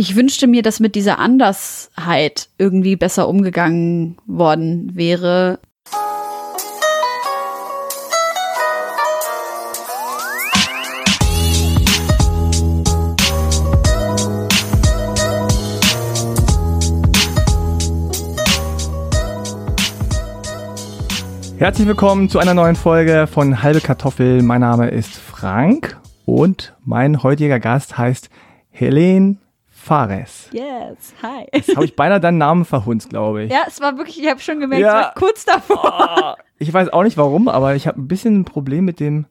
ich wünschte mir, dass mit dieser Andersheit irgendwie besser umgegangen worden wäre. Herzlich willkommen zu einer neuen Folge von Halbe Kartoffel. Mein Name ist Frank und mein heutiger Gast heißt Helene Fares. Yes, hi. Jetzt habe ich beinahe deinen Namen verhunzt, glaube ich. Ja, es war wirklich, ich habe schon gemerkt, Ja. es war kurz davor. Oh, ich weiß auch nicht warum, aber ich habe ein bisschen ein Problem mit dem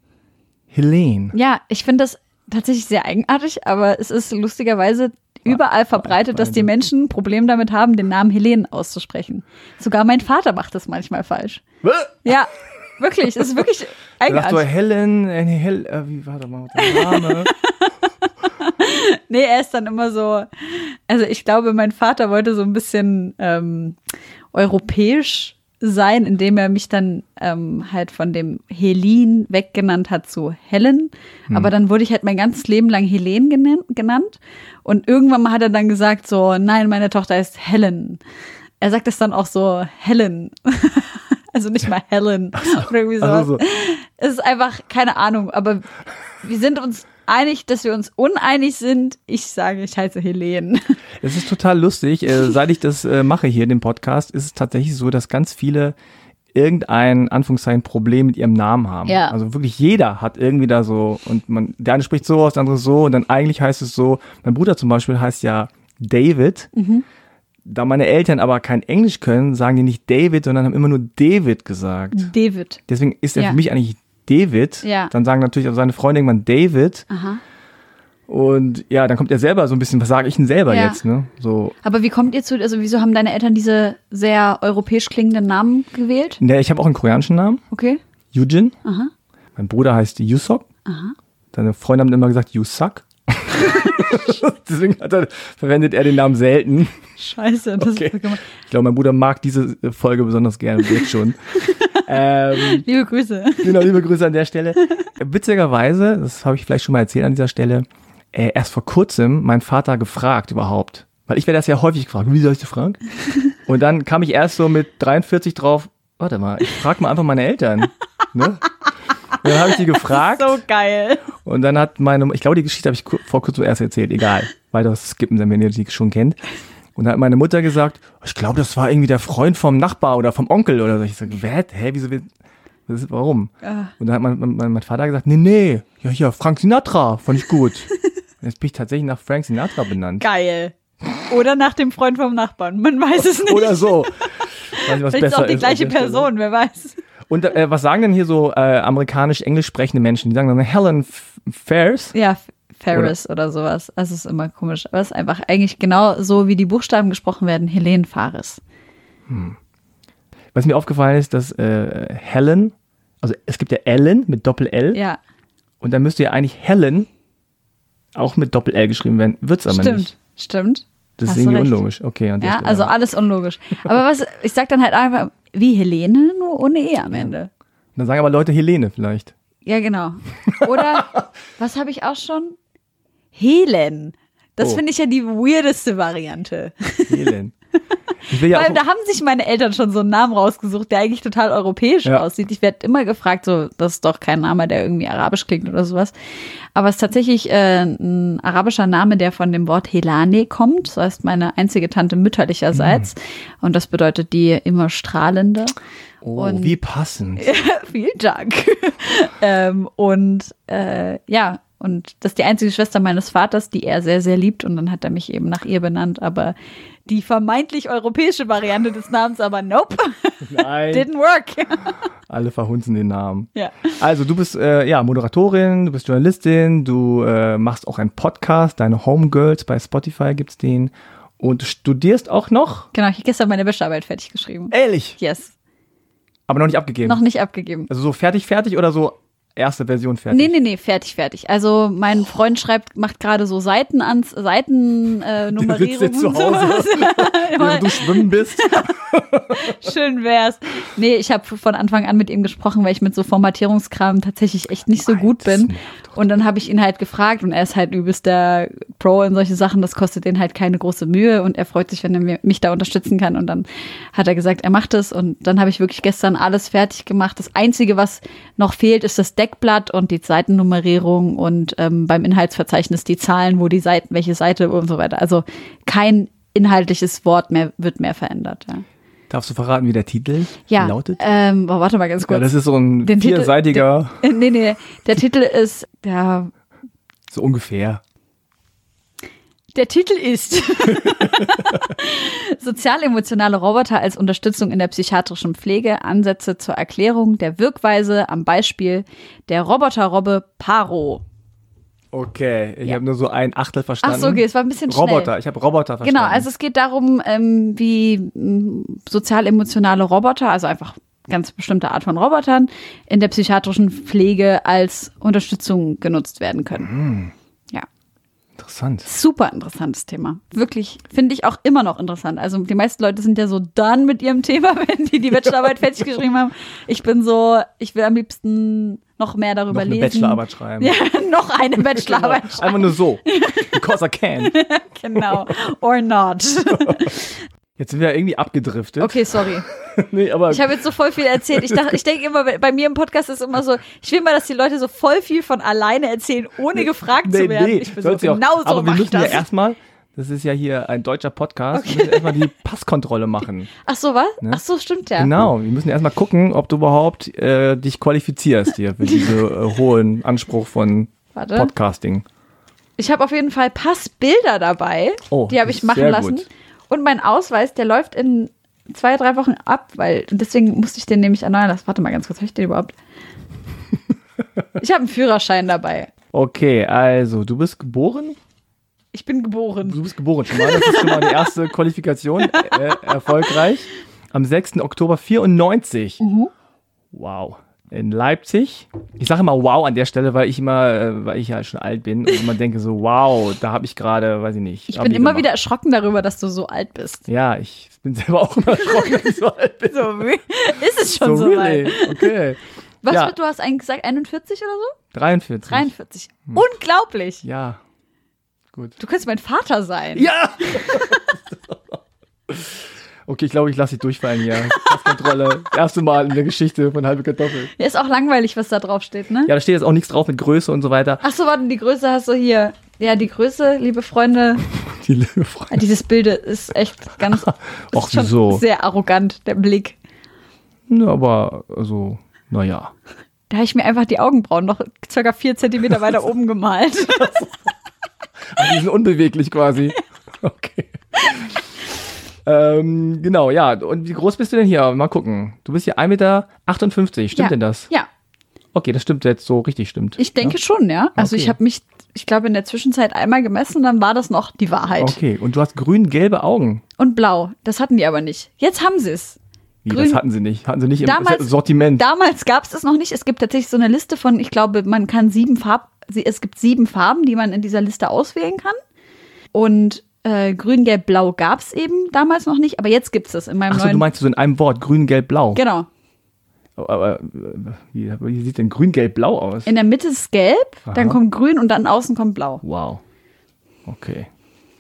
Helene. Ja, ich finde das tatsächlich sehr eigenartig, aber es ist lustigerweise überall verbreitet, dass die Menschen ein Problem damit haben, den Namen Helene auszusprechen. Sogar mein Vater macht das manchmal falsch. Ja, wirklich, es ist wirklich Da sagt so. Helen, äh, nee, Hel, äh, wie war der Name? Nee, er ist dann immer so, also ich glaube, mein Vater wollte so ein bisschen ähm, europäisch sein, indem er mich dann ähm, halt von dem Helene weggenannt hat zu Helen. Aber dann wurde ich halt mein ganzes Leben lang genannt, genannt. Und irgendwann mal hat er dann gesagt so, nein, meine Tochter ist Helen. Er sagt es dann auch so, Helen. also nicht mal Helen. Oder irgendwie sowas. Also so. Es ist einfach keine Ahnung, aber wir sind uns einig, dass wir uns uneinig sind. Ich sage, ich heiße Helene. Es ist total lustig. Äh, seit ich das äh, mache hier, den Podcast, ist es tatsächlich so, dass ganz viele irgendein Anführungszeichen Problem mit ihrem Namen haben. Ja. Also wirklich jeder hat irgendwie da so und man, der eine spricht so aus, der andere so und dann eigentlich heißt es so. Mein Bruder zum Beispiel heißt ja David. Mhm. Da meine Eltern aber kein Englisch können, sagen die nicht David, sondern haben immer nur David gesagt. David. Deswegen ist er Ja. für mich eigentlich David. Ja. Dann sagen natürlich auch seine Freunde irgendwann David. Aha. Und ja, dann kommt er selber so ein bisschen, was sage ich denn selber Ja. jetzt, ne? So, Aber wie kommt ihr zu, also wieso haben deine Eltern diese sehr europäisch klingenden Namen gewählt? ne, ich habe auch einen koreanischen Namen, Okay. Yujin. Aha. Mein Bruder heißt Yusok. Aha. Seine Freunde haben immer gesagt Yusak. Deswegen hat er, verwendet er den Namen selten. Scheiße, das Okay. ist gemacht. Ich glaube, mein Bruder mag diese Folge besonders gerne, jetzt schon. ähm, Liebe Grüße. genau, liebe Grüße an der Stelle. Witzigerweise, das habe ich vielleicht schon mal erzählt an dieser Stelle, äh, erst vor kurzem mein Vater gefragt überhaupt. Weil ich werde das ja häufig gefragt. Wie soll ich das Frank? Und dann kam ich erst so mit 43 drauf, warte mal, ich frage mal einfach meine Eltern. Ne? Und dann habe ich die gefragt. So geil. Und dann hat meine, ich glaube, die Geschichte habe ich vor kurzem erst erzählt, egal. Weiteres skippen, wenn ihr die schon kennt. Und dann hat meine Mutter gesagt, ich glaube, das war irgendwie der Freund vom Nachbar oder vom Onkel oder so. Ich sage, hä, hä, wieso, ist, warum? Und dann hat mein, mein, mein Vater gesagt, nee, nee, ja, hier, Frank Sinatra, fand ich gut. Jetzt bin ich tatsächlich nach Frank Sinatra benannt. Geil. Oder nach dem Freund vom Nachbarn. Man weiß es nicht. Oder so. Weiß nicht, was Vielleicht ist auch besser die gleiche Stelle. Person, wer weiß. Und äh, was sagen denn hier so äh, amerikanisch-englisch sprechende Menschen? Die sagen dann Helen F- Fairs. Ja, Ferris oder, sowas. Das ist immer komisch. Aber es ist einfach eigentlich genau so, wie die Buchstaben gesprochen werden. Helene Fares. Was mir aufgefallen ist, dass äh, Helen, also es gibt ja Ellen mit Doppel-L Ja, und dann müsste ja eigentlich Helen auch mit Doppel-L geschrieben werden. Wird's aber stimmt. nicht. Stimmt. Das Hast ist irgendwie unlogisch. Okay, Ja, Stelle. also alles unlogisch. Aber was, ich sag dann halt einfach, wie Helene, nur ohne E am Ende. dann sagen aber Leute Helene vielleicht. Ja, genau. Oder, was habe ich auch schon? Helen. Das Oh. finde ich ja die weirdeste Variante. Helen. Ich will ja Vor allem, da haben sich meine Eltern schon so einen Namen rausgesucht, der eigentlich total europäisch Ja. aussieht. Ich werde immer gefragt, so, das ist doch kein Name, der irgendwie arabisch klingt oder sowas. Aber es ist tatsächlich äh, ein arabischer Name, der von dem Wort Helane kommt. Das heißt, meine einzige Tante mütterlicherseits. Und das bedeutet die immer strahlende. oh, und- wie passend. Vielen Dank. ähm, und äh, ja, und das ist die einzige Schwester meines Vaters, die er sehr, sehr liebt. Und dann hat er mich eben nach ihr benannt. Aber die vermeintlich europäische Variante des Namens, aber nope, Nein, didn't work. alle verhunzen den Namen. ja. Also du bist äh, ja Moderatorin, du bist Journalistin, du äh, machst auch einen Podcast, deine Homegirls, bei Spotify gibt's den und du studierst auch noch. Genau, ich habe gestern meine Bachelorarbeit fertig geschrieben. Ehrlich, Yes. aber noch nicht abgegeben. Noch nicht abgegeben. Also so fertig, fertig oder so erste Version fertig? Nee, nee, nee, fertig, fertig. Also mein Freund schreibt, macht gerade so Seiten ans, Seiten äh, Du Nummerierung sitzt jetzt zu Hause, während du schwimmen bist. Schön wär's. Nee, ich habe von Anfang an mit ihm gesprochen, weil ich mit so Formatierungskram tatsächlich echt nicht so gut bin. Und dann habe ich ihn halt gefragt und er ist halt übelst der Pro in solche Sachen. Das kostet den halt keine große Mühe und er freut sich, wenn er mich da unterstützen kann. Und dann hat er gesagt, er macht es. Und dann habe ich wirklich gestern alles fertig gemacht. Das Einzige, was noch fehlt, ist das Deckblatt und die Seitennummerierung und ähm, beim Inhaltsverzeichnis die Zahlen, wo die Seiten, welche Seite und so weiter. Also kein inhaltliches Wort mehr wird mehr verändert. Ja, Darfst du verraten, wie der Titel ja lautet? Ähm, oh, warte mal ganz kurz. Ja, das ist so ein Den Titel- vierseitiger, der, nee, nee, der Titel ist, ja, so ungefähr. Der Titel ist Sozialemotionale Roboter als Unterstützung in der psychiatrischen Pflege, Ansätze zur Erklärung der Wirkweise am Beispiel der Roboterrobbe Paro. Okay, ich Ja. habe nur so ein Achtel Ach verstanden. so, okay, es war ein bisschen schnell. Roboter, ich habe Roboter verstanden. Genau, also es geht darum, ähm, wie sozial-emotionale Roboter, also einfach ganz bestimmte Art von Robotern, in der psychiatrischen Pflege als Unterstützung genutzt werden können. Ja. Interessant. Super interessantes Thema. Wirklich, finde ich auch immer noch interessant. Also die meisten Leute sind ja so done mit ihrem Thema, wenn die die Bachelorarbeit fertig geschrieben haben. Ich bin so, ich will am liebsten noch mehr darüber Noch eine lesen. Bachelorarbeit schreiben. Ja, noch eine Bachelorarbeit Genau. Einfach nur so. Because I can. Genau. Or not. Jetzt sind wir irgendwie abgedriftet. Okay, sorry. Nee, aber Ich habe jetzt so voll viel erzählt. Ich dachte, ich denke immer, bei mir im Podcast ist immer so, ich will mal, dass die Leute so voll viel von alleine erzählen, ohne gefragt zu werden. ich bin so, ja auch. genau so Aber wir müssen ja das. erstmal, das ist ja hier ein deutscher Podcast, wir müssen erstmal die Passkontrolle machen. Ach so, was? Ne? Ach so, stimmt ja. Genau, wir müssen erstmal gucken, ob du überhaupt äh, dich qualifizierst hier für diesen äh, hohen Anspruch von Warte. Podcasting. Ich habe auf jeden Fall Passbilder dabei. Oh, die habe ich machen lassen. gut. Und mein Ausweis, der läuft in zwei, drei Wochen ab, weil und deswegen musste ich den nämlich erneuern lassen. Warte mal ganz kurz, habe ich den überhaupt? ich habe einen Führerschein dabei. Okay, also du bist geboren? Ich bin geboren. Du bist geboren schon mal. Das ist schon mal die erste Qualifikation. Äh, erfolgreich. Am 6. Oktober 94. Mhm. Wow. In Leipzig. Ich sage immer wow an der Stelle, weil ich immer, äh, weil ich ja schon alt bin und immer denke so, wow, da habe ich gerade, weiß ich nicht. Ich bin immer gemacht. wieder erschrocken darüber, dass du so alt bist. Ja, ich bin selber auch immer erschrocken, dass ich so alt bin. So, ist es schon so, really? weit. Okay. Was Ja. wird, du hast eigentlich gesagt 41 oder so? 43. 43. Unglaublich. Ja. Gut. Du könntest mein Vater sein. Ja! Okay, ich glaube, ich lasse dich durchfallen hier. Passkontrolle. Erste Mal in der Geschichte von halbe Kartoffel. Ja, ist auch langweilig, was da drauf steht, ne? Ja, da steht jetzt auch nichts drauf mit Größe und so weiter. Ach so, warte, die Größe hast du hier. Ja, die Größe, liebe Freunde, Die liebe Freunde. dieses Bild ist echt ganz schon wieso? sehr arrogant, der Blick. Ja, aber, also, naja. Da habe ich mir einfach die Augenbrauen noch circa vier Zentimeter weiter oben gemalt. Also, die sind unbeweglich quasi. Okay. ähm, genau, ja. Und wie groß bist du denn hier? Mal gucken. Du bist hier 1,58 Meter. Stimmt ja. denn das? Ja, Okay, das stimmt jetzt so richtig, stimmt. ich denke schon, ja. Also Okay. ich habe mich, ich glaube, in der Zwischenzeit einmal gemessen, dann war das noch die Wahrheit. Okay, und du hast grün-gelbe Augen. Und blau, das hatten die aber nicht. Jetzt haben sie es. Wie, Grün- das hatten sie nicht. Hatten sie nicht im Damals- Sortiment. Damals gab es das noch nicht. Es gibt tatsächlich so eine Liste von, ich glaube, man kann sieben Farb, es gibt sieben Farben, die man in dieser Liste auswählen kann. Und äh, grün, gelb, blau gab es eben damals noch nicht, aber jetzt gibt es es in meinem Achso, neuen. du meinst so in einem Wort, grün, gelb, blau. genau. Aber äh, wie, wie sieht denn grün, gelb, blau aus? In der Mitte ist gelb, dann Aha. kommt grün und dann außen kommt blau. Wow. Okay.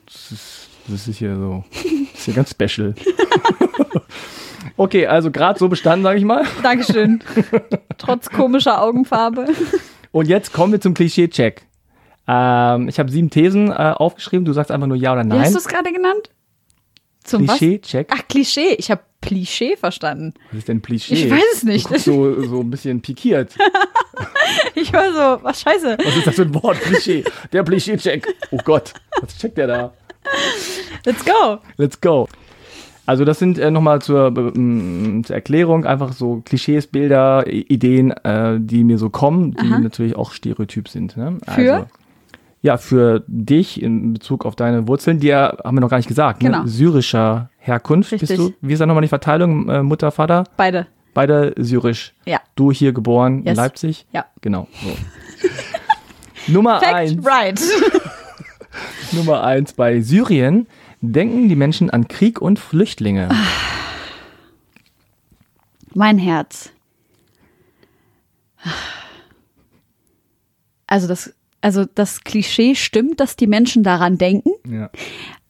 Das ist, das ist hier so, das ist hier ganz special. okay, also gerade so bestanden, sage ich mal. Dankeschön. Trotz komischer Augenfarbe. Und jetzt kommen wir zum Klischee-Check. Ähm, ich habe sieben Thesen äh, aufgeschrieben. Du sagst einfach nur ja oder Wie nein. hast du es gerade genannt? Zum? Klischee-Check. Ach, Klischee. Ich habe Klischee verstanden. Was ist denn Klischee? Ich weiß es nicht. Du so, so ein bisschen pikiert. Ich war so, was scheiße. Was ist das für ein Wort? Klischee. Der Klischee-Check. Oh Gott, was checkt der da? Let's go. Let's go. Also das sind äh, nochmal zur, ähm, zur Erklärung einfach so Klischees, Bilder, I Ideen, äh, die mir so kommen, die Aha. natürlich auch Stereotyp sind. Ne? Für? Also, ja, für dich in Bezug auf deine Wurzeln, die ja, haben wir noch gar nicht gesagt, Genau. ne? syrischer Herkunft Richtig. bist du. Wie ist da nochmal die Verteilung, äh, Mutter, Vater? Beide. Beide syrisch. Ja. Du hier geboren in Yes. Leipzig? Ja. Genau. So. Nummer Fact eins. right. Nummer eins bei Syrien denken die Menschen an Krieg und Flüchtlinge. Mein Herz. also das, also das Klischee stimmt, dass die Menschen daran denken, Ja.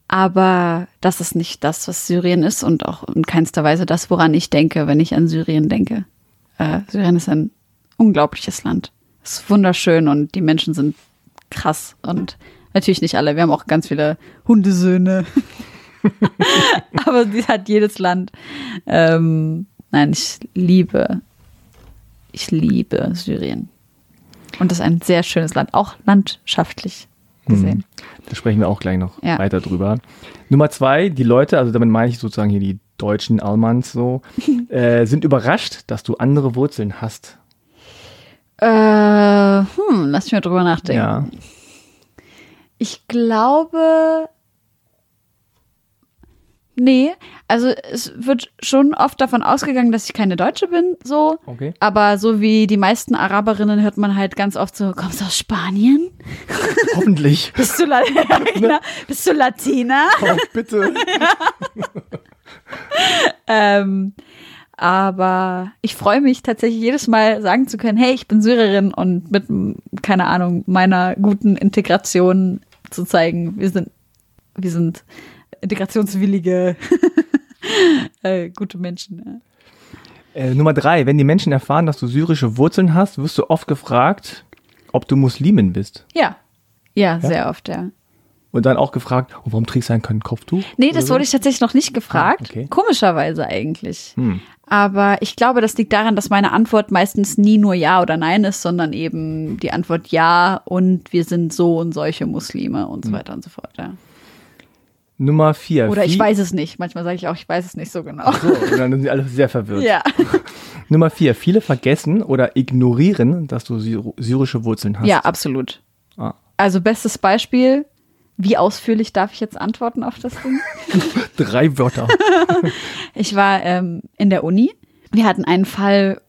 aber das ist nicht das, was Syrien ist und auch in keinster Weise das, woran ich denke, wenn ich an Syrien denke. Äh, Syrien ist ein unglaubliches Land. Es ist wunderschön und die Menschen sind krass und natürlich nicht alle. Wir haben auch ganz viele Hundesöhne. aber die hat jedes Land. Ähm, nein, ich liebe, ich liebe Syrien. Und das ist ein sehr schönes Land, auch landschaftlich gesehen. Da sprechen wir auch gleich noch Ja. weiter drüber. Nummer zwei, die Leute, also damit meine ich sozusagen hier die deutschen Almans so, äh, sind überrascht, dass du andere Wurzeln hast. Äh, hm, lass mich mal drüber nachdenken. Ja. Ich glaube. Nee, also es wird schon oft davon ausgegangen, dass ich keine Deutsche bin, so. Okay. Aber so wie die meisten Araberinnen hört man halt ganz oft so, kommst du aus Spanien? Hoffentlich. Bist du, La ja, genau. Bist du Latina? Oh, bitte. Ähm, aber ich freue mich tatsächlich jedes Mal sagen zu können, hey, ich bin Syrerin und mit, keine Ahnung, meiner guten Integration zu zeigen, wir sind, wir sind integrationswillige, äh, gute Menschen. Ja. Äh, Nummer drei, wenn die Menschen erfahren, dass du syrische Wurzeln hast, wirst du oft gefragt, ob du Muslimin bist. Ja, ja, sehr oft, ja. Und dann auch gefragt, oh, warum trägst du kein Kopftuch? Nee, das so? wurde ich tatsächlich noch nicht gefragt. Ah, okay. Komischerweise eigentlich. Hm. Aber ich glaube, das liegt daran, dass meine Antwort meistens nie nur Ja oder Nein ist, sondern eben die Antwort Ja und wir sind so und solche Muslime und so weiter und so fort. Ja. Nummer vier. Oder ich weiß es nicht. Manchmal sage ich auch, ich weiß es nicht so genau. So, und dann sind sie alle sehr verwirrt. Ja. Nummer vier, viele vergessen oder ignorieren, dass du syr syrische Wurzeln hast. ja, absolut. Ah. Also bestes Beispiel. Wie ausführlich darf ich jetzt antworten auf das Ding? Drei Wörter. Ich war ähm, in der Uni. Wir hatten einen Fall,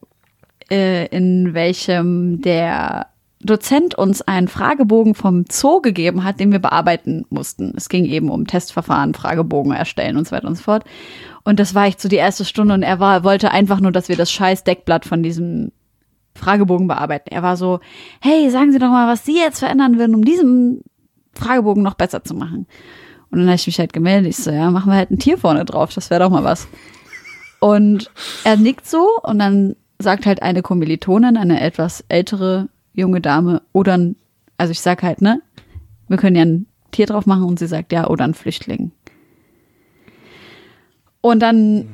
äh, in welchem der Dozent uns einen Fragebogen vom Zoo gegeben hat, den wir bearbeiten mussten. Es ging eben um Testverfahren, Fragebogen erstellen und so weiter und so fort. Und das war echt so die erste Stunde und er war, wollte einfach nur, dass wir das scheiß Deckblatt von diesem Fragebogen bearbeiten. Er war so, hey, sagen Sie doch mal, was Sie jetzt verändern würden, um diesen Fragebogen noch besser zu machen. Und dann habe ich mich halt gemeldet. Ich so, ja, machen wir halt ein Tier vorne drauf, das wäre doch mal was. Und er nickt so und dann sagt halt eine Kommilitonin, eine etwas ältere junge Dame, oder ein, also ich sag halt, ne, wir können ja ein Tier drauf machen und sie sagt, ja, oder ein Flüchtling. Und dann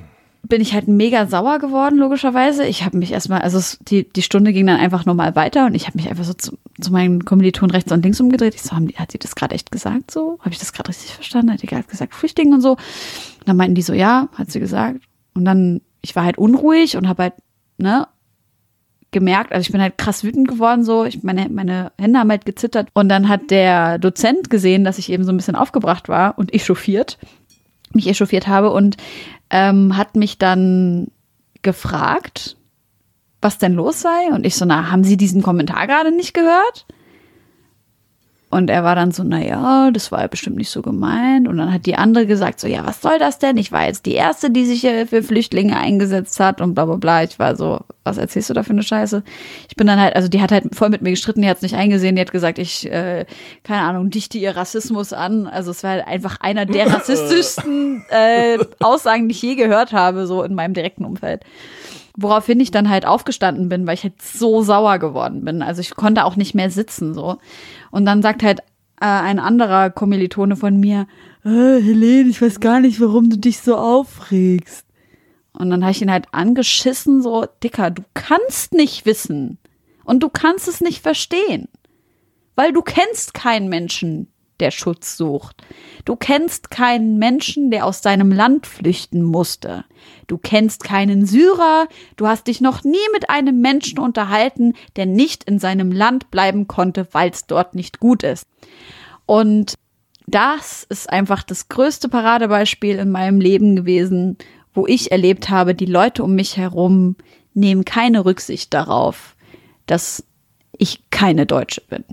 bin ich halt mega sauer geworden, logischerweise. Ich habe mich erstmal, also es, die, die Stunde ging dann einfach normal weiter und ich habe mich einfach so zu, zu meinen Kommilitonen rechts und links umgedreht. Ich so, haben die, hat sie das gerade echt gesagt so? Habe ich das gerade richtig verstanden? Hat die gerade gesagt Flüchtling und so? Und dann meinten die so, ja, hat sie gesagt. Und dann, ich war halt unruhig und habe halt, ne, gemerkt, also ich bin halt krass wütend geworden, so, ich, meine, meine Hände haben halt gezittert. Und dann hat der Dozent gesehen, dass ich eben so ein bisschen aufgebracht war und echauffiert, mich echauffiert habe und ähm, hat mich dann gefragt, was denn los sei. Und ich so, na, haben Sie diesen Kommentar gerade nicht gehört? Und er war dann so, na ja, das war ja bestimmt nicht so gemeint. Und dann hat die andere gesagt, so, ja, was soll das denn? Ich war jetzt die Erste, die sich hier für Flüchtlinge eingesetzt hat und bla bla bla. Ich war so, was erzählst du da für eine Scheiße? Ich bin dann halt, also die hat halt voll mit mir gestritten, die hat es nicht eingesehen, die hat gesagt, ich, äh, keine Ahnung, dichte ihr Rassismus an. Also es war halt einfach einer der rassistischsten äh, Aussagen, die ich je gehört habe, so in meinem direkten Umfeld. Woraufhin ich dann halt aufgestanden bin, weil ich halt so sauer geworden bin. Also ich konnte auch nicht mehr sitzen so. Und dann sagt halt äh, ein anderer Kommilitone von mir, äh, Helene, ich weiß gar nicht, warum du dich so aufregst. Und dann habe ich ihn halt angeschissen, so, Dicker, du kannst nicht wissen. Und du kannst es nicht verstehen. Weil du kennst keinen Menschen, der Schutz sucht. Du kennst keinen Menschen, der aus seinem Land flüchten musste. Du kennst keinen Syrer. Du hast dich noch nie mit einem Menschen unterhalten, der nicht in seinem Land bleiben konnte, weil es dort nicht gut ist. Und das ist einfach das größte Paradebeispiel in meinem Leben gewesen, wo ich erlebt habe, die Leute um mich herum nehmen keine Rücksicht darauf, dass ich keine Deutsche bin,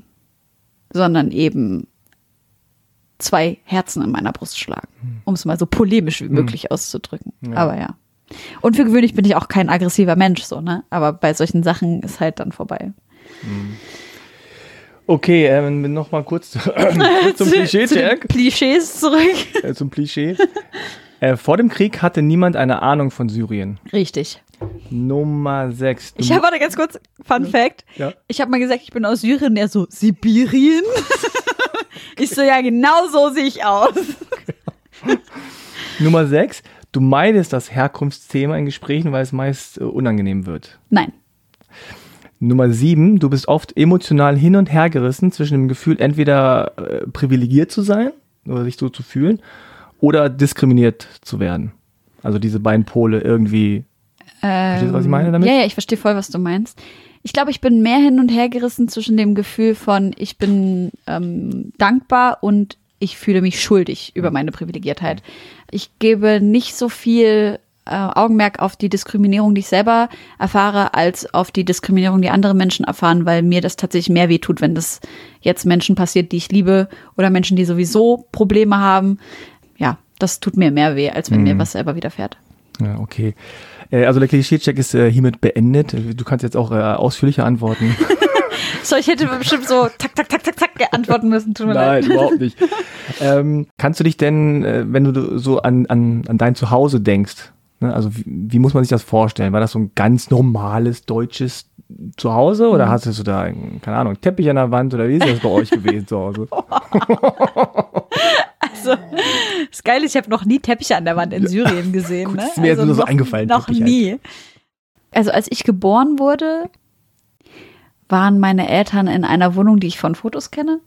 sondern eben zwei Herzen in meiner Brust schlagen, um es mal so polemisch wie möglich auszudrücken. Aber ja. Und für gewöhnlich bin ich auch kein aggressiver Mensch, so, ne? Aber bei solchen Sachen ist halt dann vorbei. Okay, ähm, nochmal kurz, kurz zum Zu- Klischee, zu. Klischees zurück. Äh, zum Klischee. äh, vor dem Krieg hatte niemand eine Ahnung von Syrien. Richtig. Nummer 6. Ich habe warte ganz kurz, Fun Fact. Ja. Ich habe mal gesagt, ich bin aus Syrien, er so, Sibirien? ich so, ja, genau so sehe ich aus. Nummer 6. Du meidest das Herkunftsthema in Gesprächen, weil es meist äh, unangenehm wird. Nein. Nummer 7. Du bist oft emotional hin und her gerissen zwischen dem Gefühl, entweder äh, privilegiert zu sein oder sich so zu fühlen oder diskriminiert zu werden. Also diese beiden Pole irgendwie. Verstehst du, was ich meine damit? Ja, ja, ich verstehe voll, was du meinst. Ich glaube, ich bin mehr hin und her gerissen zwischen dem Gefühl von, ich bin ähm, dankbar und ich fühle mich schuldig über meine Privilegiertheit. Ich gebe nicht so viel äh, Augenmerk auf die Diskriminierung, die ich selber erfahre, als auf die Diskriminierung, die andere Menschen erfahren, weil mir das tatsächlich mehr wehtut, wenn das jetzt Menschen passiert, die ich liebe oder Menschen, die sowieso Probleme haben. Ja, das tut mir mehr weh, als wenn mir was selber widerfährt. Ja, okay. Äh, also der Klischee-Check ist äh, hiermit beendet. Du kannst jetzt auch äh, ausführlicher antworten. So, ich hätte bestimmt so tak, tak, tak, tak, tak antworten müssen. Tut mir leid. Nein, überhaupt nicht. ähm, kannst du dich denn, wenn du so an, an, an dein Zuhause denkst, ne, also wie, wie muss man sich das vorstellen? War das so ein ganz normales deutsches Zuhause oder hast du da, keine Ahnung, einen Teppich an der Wand oder wie ist das bei euch gewesen zu Hause? Also, das Geile ist, ich habe noch nie Teppiche an der Wand in Syrien gesehen. Gut, ne? ist mir jetzt nur so noch, eingefallen, Noch Teppich halt. nie. Also als ich geboren wurde, waren meine Eltern in einer Wohnung, die ich von Fotos kenne,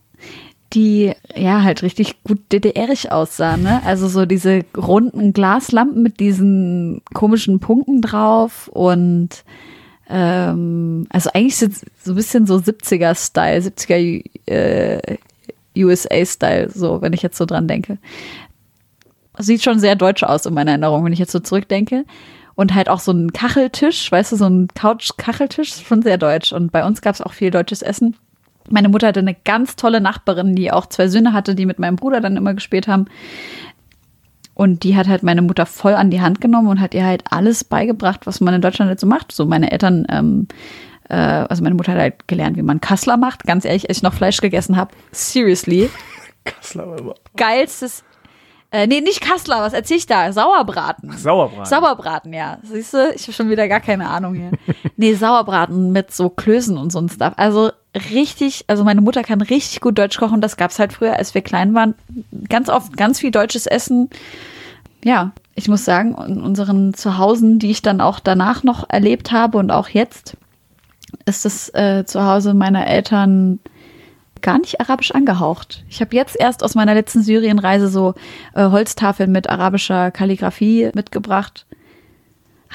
die ja halt richtig gut DDRig aussah. Ne? Also so diese runden Glaslampen mit diesen komischen Punkten drauf und ähm, also eigentlich sind so ein bisschen so 70er-Style, 70er äh, USA-Style, so, wenn ich jetzt so dran denke. Sieht schon sehr deutsch aus in meiner Erinnerung, wenn ich jetzt so zurückdenke. Und halt auch so ein Kacheltisch, weißt du, so ein Couch-Kacheltisch, schon sehr deutsch. Und bei uns gab es auch viel deutsches Essen. Meine Mutter hatte eine ganz tolle Nachbarin, die auch zwei Söhne hatte, die mit meinem Bruder dann immer gespielt haben. Und die hat halt meine Mutter voll an die Hand genommen und hat ihr halt alles beigebracht, was man in Deutschland halt so macht. So meine Eltern, ähm, äh, also meine Mutter hat halt gelernt, wie man Kassler macht. Ganz ehrlich, als ich noch Fleisch gegessen habe, seriously, Kassler war immer- geilstes, äh, nee, nicht Kassler, was erzähl ich da? Sauerbraten. Sauerbraten. Sauerbraten, ja. Siehst du, ich habe schon wieder gar keine Ahnung hier. Nee, Sauerbraten mit so Klößen und so ein Stuff. Also richtig, also meine Mutter kann richtig gut Deutsch kochen. Das gab's halt früher, als wir klein waren. Ganz oft ganz viel deutsches Essen. Ja, ich muss sagen, in unseren Zuhausen, die ich dann auch danach noch erlebt habe und auch jetzt, ist das äh, Zuhause meiner Eltern gar nicht arabisch angehaucht. Ich habe jetzt erst aus meiner letzten Syrienreise so äh, Holztafeln mit arabischer Kalligrafie mitgebracht.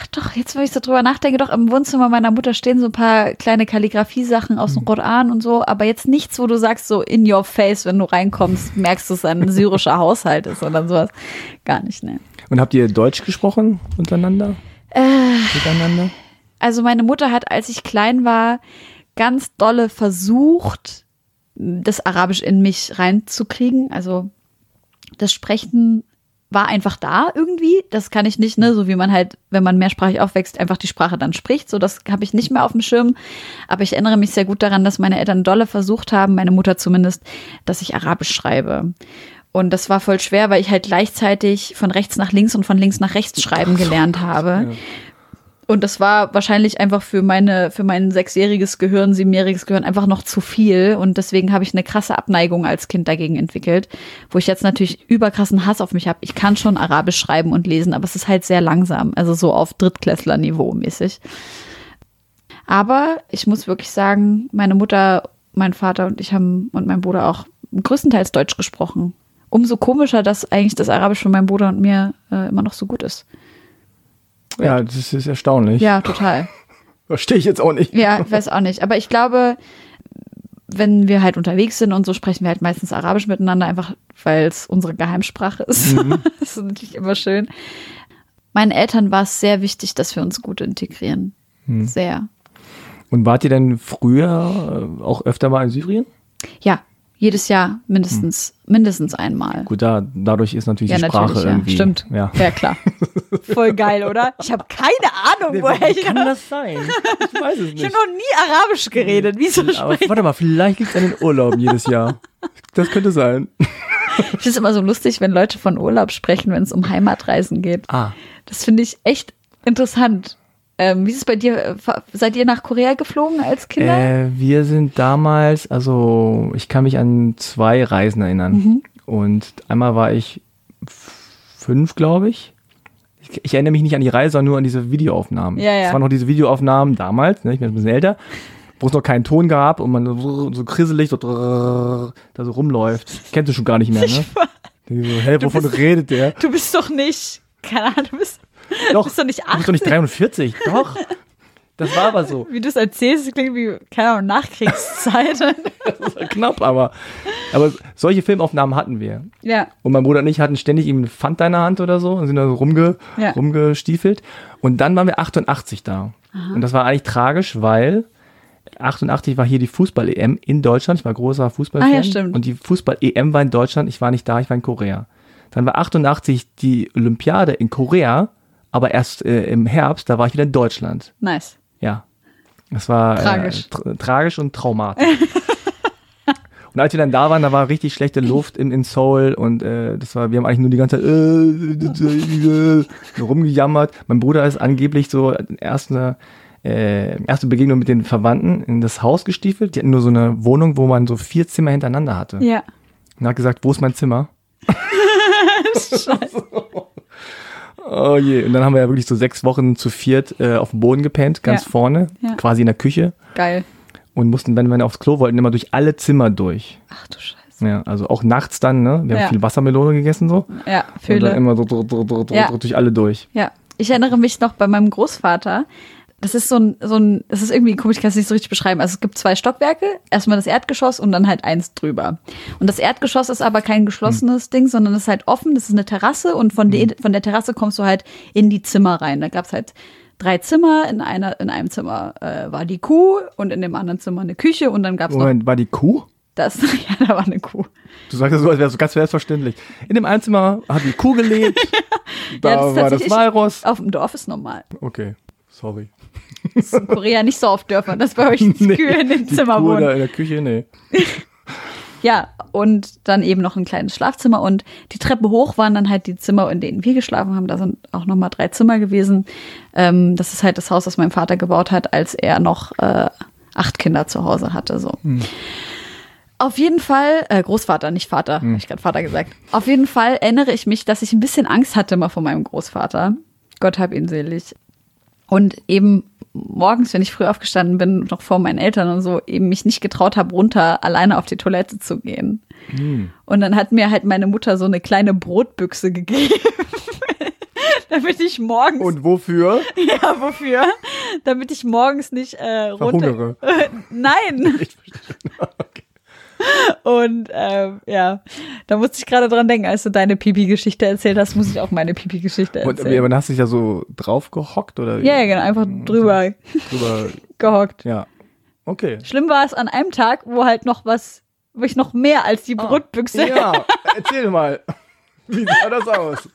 Ach doch, jetzt, wo ich so drüber nachdenke, doch im Wohnzimmer meiner Mutter stehen so ein paar kleine Kalligrafie-Sachen aus dem Koran und so, aber jetzt nichts, wo du sagst, so in your face, wenn du reinkommst, merkst du, es ein syrischer Haushalt ist oder sowas. Gar nicht, ne. Und habt ihr Deutsch gesprochen untereinander? Miteinander? Also meine Mutter hat, als ich klein war, ganz dolle versucht, das Arabisch in mich reinzukriegen. Also das Sprechen war einfach da irgendwie. Das kann ich nicht, ne, so wie man halt, wenn man mehrsprachig aufwächst, einfach die Sprache dann spricht. So, das habe ich nicht mehr auf dem Schirm. Aber ich erinnere mich sehr gut daran, dass meine Eltern dolle versucht haben, meine Mutter zumindest, dass ich Arabisch schreibe. Und das war voll schwer, weil ich halt gleichzeitig von rechts nach links und von links nach rechts schreiben gelernt habe. Und das war wahrscheinlich einfach für meine, für mein sechsjähriges Gehirn, siebenjähriges Gehirn einfach noch zu viel. Und deswegen habe ich eine krasse Abneigung als Kind dagegen entwickelt, wo ich jetzt natürlich überkrassen Hass auf mich habe. Ich kann schon Arabisch schreiben und lesen, aber es ist halt sehr langsam. Also so auf Drittklässler-Niveau mäßig. Aber ich muss wirklich sagen, meine Mutter, mein Vater und ich haben und mein Bruder auch größtenteils Deutsch gesprochen. Umso komischer, dass eigentlich das Arabisch von meinem Bruder und mir äh, immer noch so gut ist. Ja, das ist erstaunlich. Ja, total. Verstehe ich jetzt auch nicht. Ja, ich weiß auch nicht. Aber ich glaube, wenn wir halt unterwegs sind und so, sprechen wir halt meistens Arabisch miteinander, einfach weil es unsere Geheimsprache ist. das ist natürlich immer schön. Meinen Eltern war es sehr wichtig, dass wir uns gut integrieren. Sehr. Und wart ihr denn früher äh, auch öfter mal in Syrien? Ja, Jedes Jahr mindestens, mindestens einmal. Gut, da, dadurch ist natürlich Ja, die Sprache natürlich, ja. irgendwie. Stimmt. Ja. Ja, klar. Voll geil, oder? Ich habe keine Ahnung, woher ich. das sein? Ich weiß es Ich habe noch nie Arabisch geredet. Wieso Aber warte mal, vielleicht liegt es an den Urlauben jedes Jahr. Das könnte sein. ich? Ich finde es immer so lustig, wenn Leute von Urlaub sprechen, wenn es um Heimatreisen geht. Ah. Das finde ich echt interessant. Ähm, wie ist es bei dir? Seid ihr nach Korea geflogen als Kinder? Äh, wir sind damals, also ich kann mich an zwei Reisen erinnern. Mhm. Und einmal war ich fünf, glaube ich. ich. Ich erinnere mich nicht an die Reise, sondern nur an diese Videoaufnahmen. Ja, ja. Es waren noch diese Videoaufnahmen damals, ne, ich bin ein bisschen älter, wo es noch keinen Ton gab und man so, so krisselig so, da so rumläuft. Kennst du schon gar nicht mehr, ne? Die So, hä, wovon bist- redet der? Du bist doch nicht, keine Ahnung, du bist, Doch, bist doch nicht du bist doch nicht 43, doch. Das war aber so. wie du es erzählst, das klingt wie, keine Ahnung, Nachkriegszeit. Knapp, aber, aber solche Filmaufnahmen hatten wir. ja, Und mein Bruder und ich hatten ständig ihm einen Pfand in der Hand oder so und sind da so rumge, Ja. rumgestiefelt. Und dann waren wir 88 da. Und das war eigentlich tragisch, weil 88 war hier die Fußball-EM in Deutschland. Ich war großer Fußballfan. Ah, ja, stimmt. Und die Fußball-EM war in Deutschland. Ich war nicht da, ich war in Korea. Dann war 88 die Olympiade in Korea, aber erst äh, im Herbst, da war ich wieder in Deutschland. nice. Ja. Das war Tragisch. Äh, tra tragisch und traumatisch. und als wir dann da waren, da war richtig schlechte Luft in, in Seoul und äh, das war, wir haben eigentlich nur die ganze Zeit äh, rumgejammert. Mein Bruder ist angeblich so erste, äh, erste Begegnung mit den Verwandten in das Haus gestiefelt. Die hatten nur so eine Wohnung, wo man so vier Zimmer hintereinander hatte. Ja. Und hat gesagt, wo ist mein Zimmer? Oh je. Und dann haben wir ja wirklich so sechs Wochen zu viert äh, auf dem Boden gepennt, ganz Ja. vorne, Ja. quasi in der Küche. Geil. Und mussten, wenn wir aufs Klo wollten, immer durch alle Zimmer durch. Ach du Scheiße. Ja, also auch nachts dann, ne? Wir haben Ja. viel Wassermelone gegessen so. Ja, Und dann immer so dr- dr- Ja. durch alle durch. Ja. Ich erinnere mich noch bei meinem Großvater. Das ist so ein, so ein, das ist irgendwie komisch, ich kann es nicht so richtig beschreiben. Also es gibt zwei Stockwerke, erstmal das Erdgeschoss und dann halt eins drüber. Und das Erdgeschoss ist aber kein geschlossenes Ding, sondern es ist halt offen, das ist eine Terrasse und von, de, von der Terrasse kommst du halt in die Zimmer rein. Da gab's halt drei Zimmer, in einer, in einem Zimmer äh, war die Kuh und in dem anderen Zimmer eine Küche und dann gab's noch Moment, war die Kuh? das, ja, da war eine Kuh. Du sagst das so, als wäre es so ganz selbstverständlich. In dem Einzimmer hat die Kuh gelebt. da Ja, das ist war das Walross. Auf dem Dorf ist normal. Okay, sorry. Das ist in Korea nicht so auf Dörfern, dass bei euch die Kühe in den die Zimmer Kuh wohnen. da in der Küche, nee. Ja, und dann eben noch ein kleines Schlafzimmer und die Treppe hoch waren dann halt die Zimmer, in denen wir geschlafen haben. Da sind auch nochmal drei Zimmer gewesen. Ähm, das ist halt das Haus, das mein Vater gebaut hat, als er noch äh, acht Kinder zu Hause hatte. So. Auf jeden Fall, äh, Großvater, nicht Vater, hab ich gerade Vater gesagt. Auf jeden Fall erinnere ich mich, dass ich ein bisschen Angst hatte mal vor meinem Großvater. Gott hab ihn selig. Und eben morgens, wenn ich früh aufgestanden bin, noch vor meinen Eltern und so, eben mich nicht getraut habe, runter alleine auf die Toilette zu gehen. Und dann hat mir halt meine Mutter so eine kleine Brotbüchse gegeben. damit ich morgens. Und wofür? ja, wofür? Damit ich morgens nicht äh, runter. Verhungere. Nein. Ich verstehe. Okay. Und ähm, ja, da musste ich gerade dran denken, als du deine Pipi-Geschichte erzählt hast, muss ich auch meine Pipi-Geschichte Und, erzählen. aber dann hast du dich ja so drauf gehockt oder? ja, ja, genau, einfach drüber Drüber, gehockt. ja. Okay. Schlimm war es an einem Tag, wo halt noch was, wo ich noch mehr als die Brotbüchse. Ja, erzähl mal. Wie sah das aus?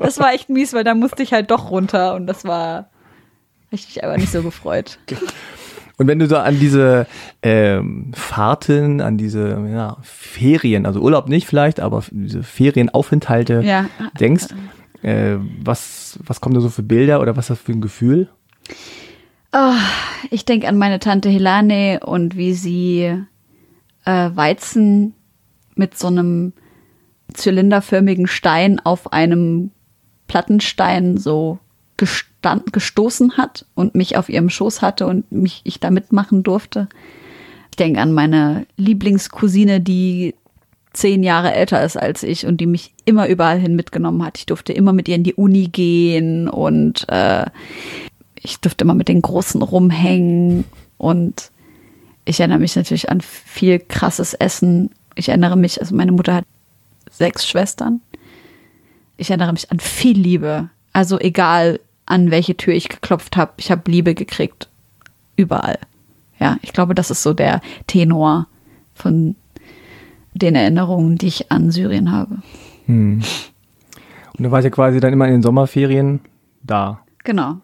Das war echt mies, weil da musste ich halt doch runter und das war richtig aber nicht so gefreut. Und wenn du so an diese ähm, Fahrten, an diese ja, Ferien, also Urlaub nicht vielleicht, aber diese Ferienaufenthalte Ja. denkst, äh, was, was kommt da so für Bilder oder was ist das für ein Gefühl? Ich denke an meine Tante Helane und wie sie äh, Weizen mit so einem zylinderförmigen Stein auf einem Plattenstein so gestand, gestoßen hat und mich auf ihrem Schoß hatte und mich ich da mitmachen durfte. Ich denke an meine Lieblingscousine, die zehn Jahre älter ist als ich und die mich immer überall hin mitgenommen hat. Ich durfte immer mit ihr in die Uni gehen und äh, ich durfte immer mit den Großen rumhängen und ich erinnere mich natürlich an viel krasses Essen. Ich erinnere mich, also meine Mutter hat sechs Schwestern. Ich erinnere mich an viel Liebe. Also egal, an welche Tür ich geklopft habe, ich habe Liebe gekriegt. Überall. Ja, ich glaube, das ist so der Tenor von den Erinnerungen, die ich an Syrien habe. Hm. Und du warst ja quasi dann immer in den Sommerferien da. Genau.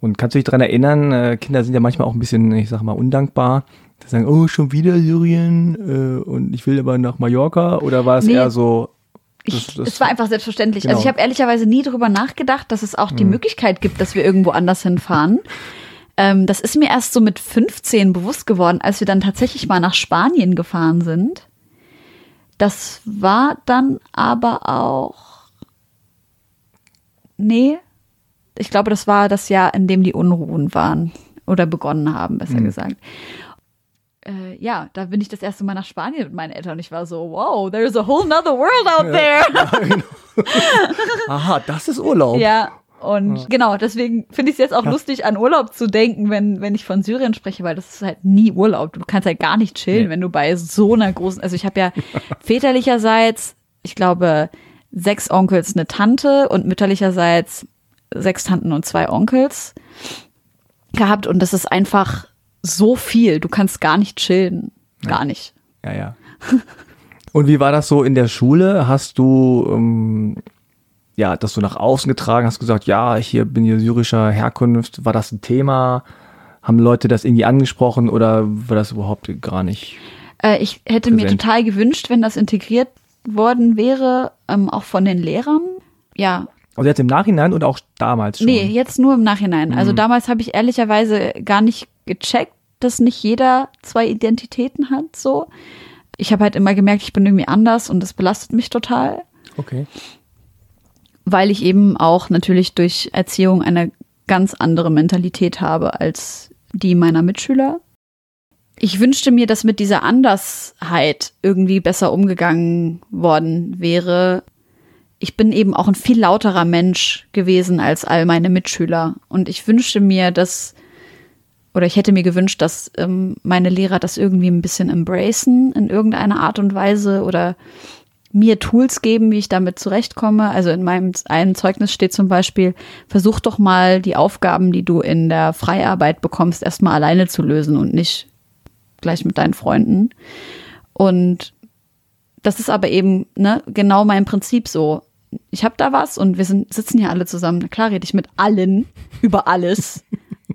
Und kannst du dich daran erinnern, äh, Kinder sind ja manchmal auch ein bisschen, ich sag mal, undankbar. Die sagen, oh, schon wieder Syrien äh, und ich will aber nach Mallorca. Oder war es Nee. eher so, Ich, Das- das- es war einfach selbstverständlich. Genau. Also ich habe ehrlicherweise nie darüber nachgedacht, dass es auch die Möglichkeit gibt, dass wir irgendwo anders hinfahren. Ähm, das ist mir erst so mit 15 bewusst geworden, als wir dann tatsächlich mal nach Spanien gefahren sind. Das war dann aber auch. Nee. Ich glaube, das war das Jahr, in dem die Unruhen waren. Oder begonnen haben, besser gesagt. Äh, ja, da bin ich das erste Mal nach Spanien mit meinen Eltern und ich war so, wow, there's a whole nother world out there. aha, das ist Urlaub. Ja, und genau, deswegen finde ich es jetzt auch lustig, an Urlaub zu denken, wenn, wenn ich von Syrien spreche, weil das ist halt nie Urlaub. Du kannst halt gar nicht chillen, Nee. wenn du bei so einer großen, also ich habe ja väterlicherseits, ich glaube, sechs Onkels, eine Tante und mütterlicherseits sechs Tanten und zwei Onkels gehabt und das ist einfach so viel. Du kannst gar nicht chillen. Gar nicht. Ja, ja. Und wie war das so in der Schule? Hast du ähm, ja das so nach außen getragen? Hast gesagt, ja, hier bin ich syrischer Herkunft. War das ein Thema? Haben Leute das irgendwie angesprochen oder war das überhaupt gar nicht? Äh, ich hätte mir Präsent. total gewünscht, wenn das integriert worden wäre, ähm, auch von den Lehrern. Ja, Also jetzt im Nachhinein oder auch damals schon? nee, jetzt nur im Nachhinein. Also Mhm. damals habe ich ehrlicherweise gar nicht gecheckt, dass nicht jeder zwei Identitäten hat. So, ich habe halt immer gemerkt, ich bin irgendwie anders und das belastet mich total, Okay. weil ich eben auch natürlich durch Erziehung eine ganz andere Mentalität habe als die meiner Mitschüler. Ich wünschte mir, dass mit dieser Andersheit irgendwie besser umgegangen worden wäre. Ich bin eben auch ein viel lauterer Mensch gewesen als all meine Mitschüler. Und ich wünschte mir, dass, oder ich hätte mir gewünscht, dass ähm, meine Lehrer das irgendwie ein bisschen embracen in irgendeiner Art und Weise oder mir Tools geben, wie ich damit zurechtkomme. Also in meinem einen Zeugnis steht zum Beispiel, versuch doch mal die Aufgaben, die du in der Freiarbeit bekommst, erstmal alleine zu lösen und nicht gleich mit deinen Freunden. Und das ist aber eben ne, genau mein Prinzip so. Ich habe da was und wir sind, sitzen hier alle zusammen. Na klar rede ich mit allen über alles.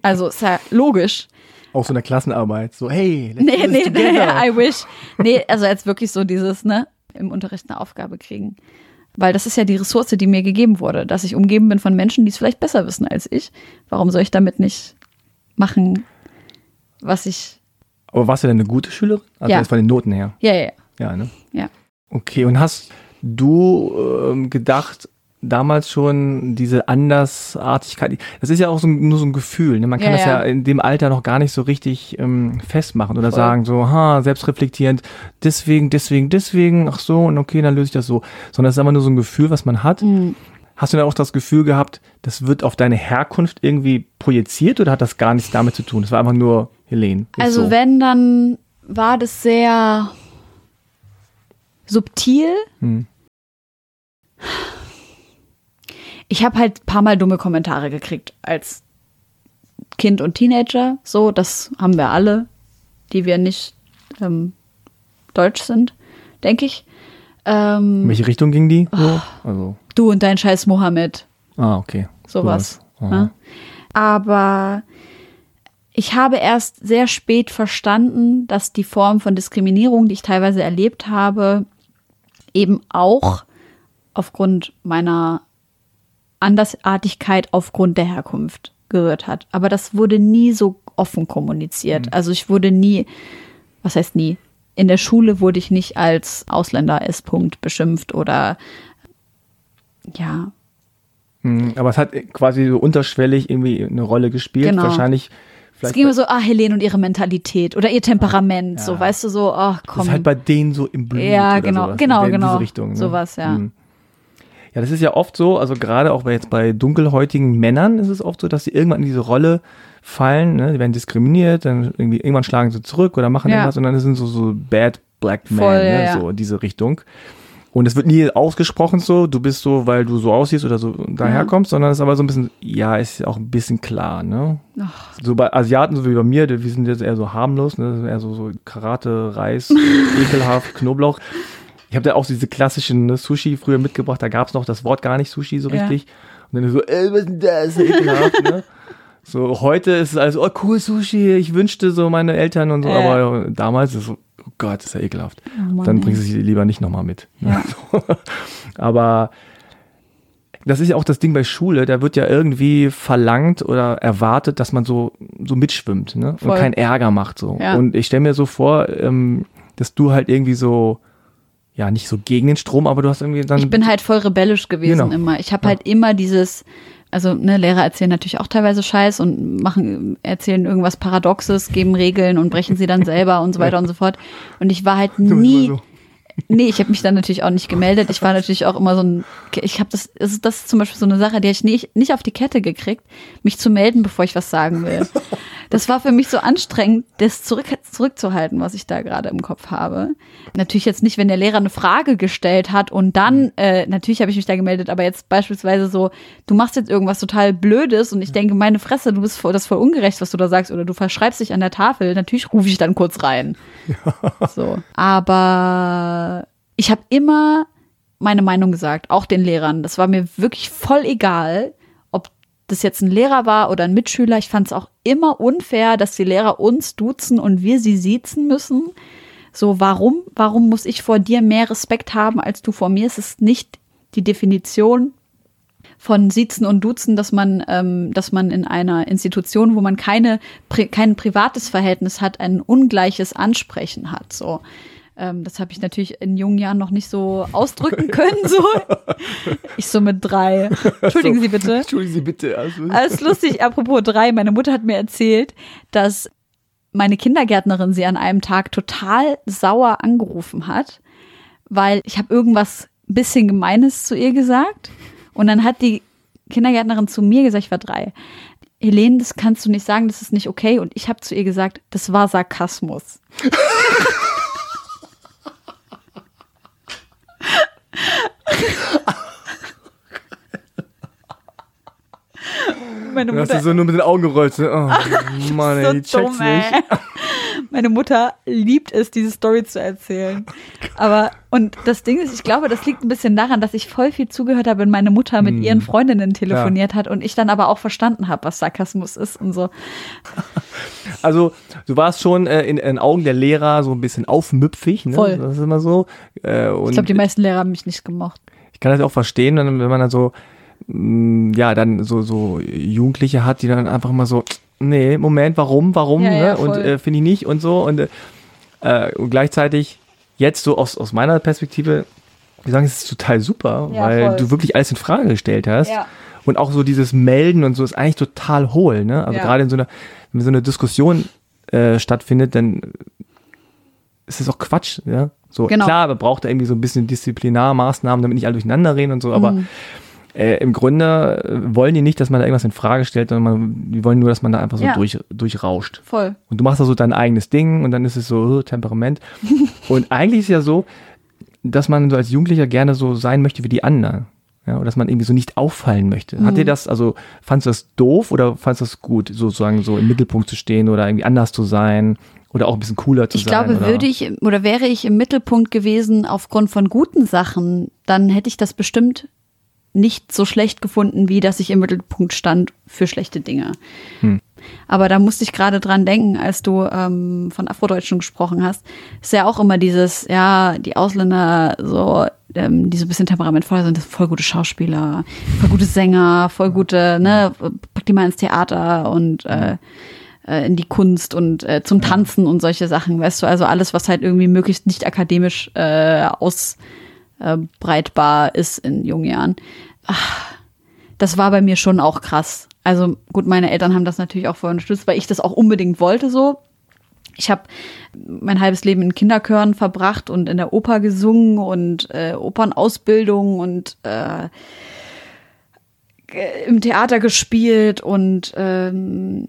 Also ist ja logisch. Auch so eine Klassenarbeit. So, hey, let's Nee, nee, nee, together. I wish. Nee, also jetzt wirklich so dieses, ne, im Unterricht eine Aufgabe kriegen. Weil das ist ja die Ressource, die mir gegeben wurde, dass ich umgeben bin von Menschen, die es vielleicht besser wissen als ich. Warum soll ich damit nicht machen, was ich. Aber warst du denn eine gute Schülerin? Also Ja. jetzt von den Noten her. Ja, ja, ja. Ja, ne? Ja. Okay, und hast du ähm, gedacht, damals schon diese Andersartigkeit, das ist ja auch so, ein- nur so ein Gefühl, ne? man kann Ja, das ja. ja. in dem Alter noch gar nicht so richtig ähm, festmachen oder Voll. sagen so, ha, selbstreflektierend, deswegen, deswegen, deswegen, ach so, und okay, dann löse ich das so. Sondern es ist einfach nur so ein Gefühl, was man hat. Mhm. Hast du dann auch das Gefühl gehabt, das wird auf deine Herkunft irgendwie projiziert oder hat das gar nichts damit zu tun? Das war einfach nur Helene. Also so. wenn, dann war das sehr subtil. Hm. Ich habe halt ein paar Mal dumme Kommentare gekriegt als Kind und Teenager. So, das haben wir alle, die wir nicht ähm, deutsch sind, denke ich. Ähm, In welche Richtung ging die? Oh. So? Also, du und dein Scheiß Mohammed. ah, okay. sowas. Aha. Ne? Aber ich habe erst sehr spät verstanden, dass die Form von Diskriminierung, die ich teilweise erlebt habe, eben auch aufgrund meiner Andersartigkeit aufgrund der Herkunft gerührt hat. Aber das wurde nie so offen kommuniziert. Also ich wurde nie, was heißt nie? In der Schule wurde ich nicht als Ausländer S. -Punkt beschimpft oder ja, Hm, Aber es hat quasi so unterschwellig irgendwie eine Rolle gespielt. Genau. Wahrscheinlich. Es Vielleicht ging immer so, ah, Helene und ihre Mentalität oder ihr Temperament, so, weißt du, so, ach das komm. ist halt bei denen so im Blut. Ja, oder genau, sowas. genau, genau. Richtung, ne? Sowas, ja. Hm. Ja, das ist ja oft so, also gerade auch bei jetzt bei dunkelhäutigen Männern ist es oft so, dass sie irgendwann in diese Rolle fallen, ne? die werden diskriminiert, dann irgendwie irgendwann schlagen sie zurück oder machen Ja. irgendwas und dann sind so so bad black men, ne? ja. so in diese Richtung. Und es wird nie ausgesprochen so, du bist so, weil du so aussiehst oder so daherkommst, sondern es ist aber so ein bisschen, ja, ist auch ein bisschen klar, ne? Ach, So bei Asiaten, so wie bei mir, wir sind jetzt eher so harmlos, ne? eher so, so Karate, Reis, ekelhaft, Knoblauch. Ich habe da auch diese klassischen ne, Sushi früher mitgebracht, da gab es noch das Wort gar nicht Sushi so richtig. Und dann so, ey, was ist denn das? Ekelhaft, ne? So, heute ist es also, oh cool, Sushi, ich wünschte so meine Eltern und so, Ja. aber damals ist es so, oh Gott, ist ja ekelhaft. Oh dann bringst du sie lieber nicht nochmal mit. ne? Ja. Aber das ist ja auch das Ding bei Schule, da wird ja irgendwie verlangt oder erwartet, dass man so, so mitschwimmt ne? und keinen Ärger macht. So. Ja. Und ich stelle mir so vor, ähm, dass du halt irgendwie so, ja, nicht so gegen den Strom, aber du hast irgendwie dann. Ich bin halt voll rebellisch gewesen Genau. immer. Ich habe halt immer dieses, also ne, Lehrer erzählen natürlich auch teilweise Scheiß und machen, erzählen irgendwas Paradoxes, geben Regeln und brechen sie dann selber und so weiter und so fort. Und ich war halt nie, nee, ich habe mich dann natürlich auch nicht gemeldet. Ich war natürlich auch immer so ein, ich habe das, das ist, das ist zum Beispiel so eine Sache, die hab ich nicht, nicht auf die Kette gekriegt, mich zu melden, bevor ich was sagen will. Das war für mich so anstrengend, das zurück, zurückzuhalten, was ich da gerade im Kopf habe. Natürlich jetzt nicht, wenn der Lehrer eine Frage gestellt hat und dann, äh, natürlich habe ich mich da gemeldet, aber jetzt beispielsweise so, du machst jetzt irgendwas total Blödes und ich denke, meine Fresse, du bist voll, das ist voll ungerecht, was du da sagst, oder du verschreibst dich an der Tafel, natürlich rufe ich dann kurz rein. So. Aber ich habe immer meine Meinung gesagt, auch den Lehrern. Das war mir wirklich voll egal, das jetzt ein Lehrer war oder ein Mitschüler. Ich fand es auch immer unfair, dass die Lehrer uns duzen und wir sie siezen müssen. So, warum? Warum muss ich vor dir mehr Respekt haben als du vor mir? Es ist nicht die Definition von Siezen und Duzen, dass man, ähm, dass man in einer Institution, wo man keine, pri kein privates Verhältnis hat, ein ungleiches Ansprechen hat. So, ähm, das habe ich natürlich in jungen Jahren noch nicht so ausdrücken können. So, ich so mit drei. Entschuldigen Sie bitte. Entschuldigen Sie bitte. Also, Alles lustig, apropos drei. Meine Mutter hat mir erzählt, dass meine Kindergärtnerin sie an einem Tag total sauer angerufen hat, weil ich habe irgendwas bisschen Gemeines zu ihr gesagt. Und dann hat die Kindergärtnerin zu mir gesagt, ich war drei. Helene, das kannst du nicht sagen, das ist nicht okay. Und ich habe zu ihr gesagt, das war Sarkasmus. Meine hast Mutter du so nur mit den Augen gerollt. So, oh, Mann, ey, die so checkt's dumm, ey. nicht. Meine Mutter liebt es, diese Story zu erzählen. Aber, und das Ding ist, ich glaube, das liegt ein bisschen daran, dass ich voll viel zugehört habe, wenn meine Mutter mit ihren Freundinnen telefoniert hat und ich dann aber auch verstanden habe, was Sarkasmus ist und so. Also, du warst schon äh, in, den Augen der Lehrer so ein bisschen aufmüpfig, ne? Voll. Das ist immer so. Äh, Ich glaube, die meisten Lehrer haben mich nicht gemocht. Ich kann das auch verstehen, wenn wenn man dann so, mh, ja, dann so, so Jugendliche hat, die dann einfach mal so, nee, Moment, warum, warum, Ja, ja, ne? Und voll. äh, finde ich nicht und so. Und, äh, äh, und gleichzeitig, jetzt so aus, aus meiner Perspektive, wir sagen, es ist total super, Ja, weil voll. du wirklich alles in Frage gestellt hast. Ja. Und auch so dieses Melden und so ist eigentlich total hohl, ne? Also Ja. gerade in so einer, wenn so eine Diskussion äh, stattfindet, dann ist das auch Quatsch, ja. So, Genau. klar, man braucht da irgendwie so ein bisschen Disziplinarmaßnahmen, damit nicht alle durcheinander reden und so, aber Mhm. äh, im Grunde äh, wollen die nicht, dass man da irgendwas in Frage stellt, sondern man, die wollen nur, dass man da einfach so Ja. durch, durchrauscht. Voll. Und du machst da so dein eigenes Ding und dann ist es so äh, Temperament. und eigentlich ist ja so, dass man so als Jugendlicher gerne so sein möchte wie die anderen. Ja, oder dass man irgendwie so nicht auffallen möchte. Hat Mhm. dir das, also fandst du das doof oder fandst du das gut, sozusagen so im Mittelpunkt zu stehen oder irgendwie anders zu sein oder auch ein bisschen cooler zu Ich sein? glaube, oder? würde ich oder wäre ich im Mittelpunkt gewesen aufgrund von guten Sachen, dann hätte ich das bestimmt nicht so schlecht gefunden, wie dass ich im Mittelpunkt stand für schlechte Dinge. Hm. Aber da musste ich gerade dran denken, als du ähm, von Afrodeutschen gesprochen hast. Ist ja auch immer dieses, ja, die Ausländer so, ähm, die so ein bisschen temperamentvoller sind, das sind voll gute Schauspieler, voll gute Sänger, voll gute, ne, pack die mal ins Theater und äh, äh, in die Kunst und äh, zum Tanzen und solche Sachen, weißt du, also alles, was halt irgendwie möglichst nicht akademisch äh, ausbreitbar ist in jungen Jahren. Ach, das war bei mir schon auch krass. Also gut, meine Eltern haben das natürlich auch vorher unterstützt, weil ich das auch unbedingt wollte so. Ich habe mein halbes Leben in Kinderchören verbracht und in der Oper gesungen und äh, Opernausbildung und äh, im Theater gespielt und ähm,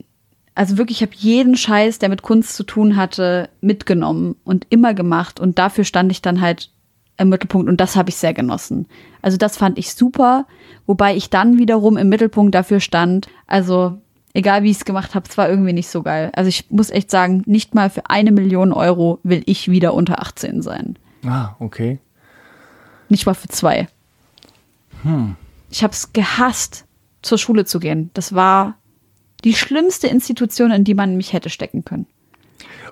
also wirklich, ich habe jeden Scheiß, der mit Kunst zu tun hatte, mitgenommen und immer gemacht und dafür stand ich dann halt im Mittelpunkt und das habe ich sehr genossen. Also das fand ich super, wobei ich dann wiederum im Mittelpunkt dafür stand. Also egal wie ich es gemacht habe, es war irgendwie nicht so geil. Also ich muss echt sagen, nicht mal für eine Million Euro will ich wieder unter 18 sein. Ah, okay. Nicht mal für zwei. Hm. Ich habe es gehasst, zur Schule zu gehen. Das war die schlimmste Institution, in die man mich hätte stecken können.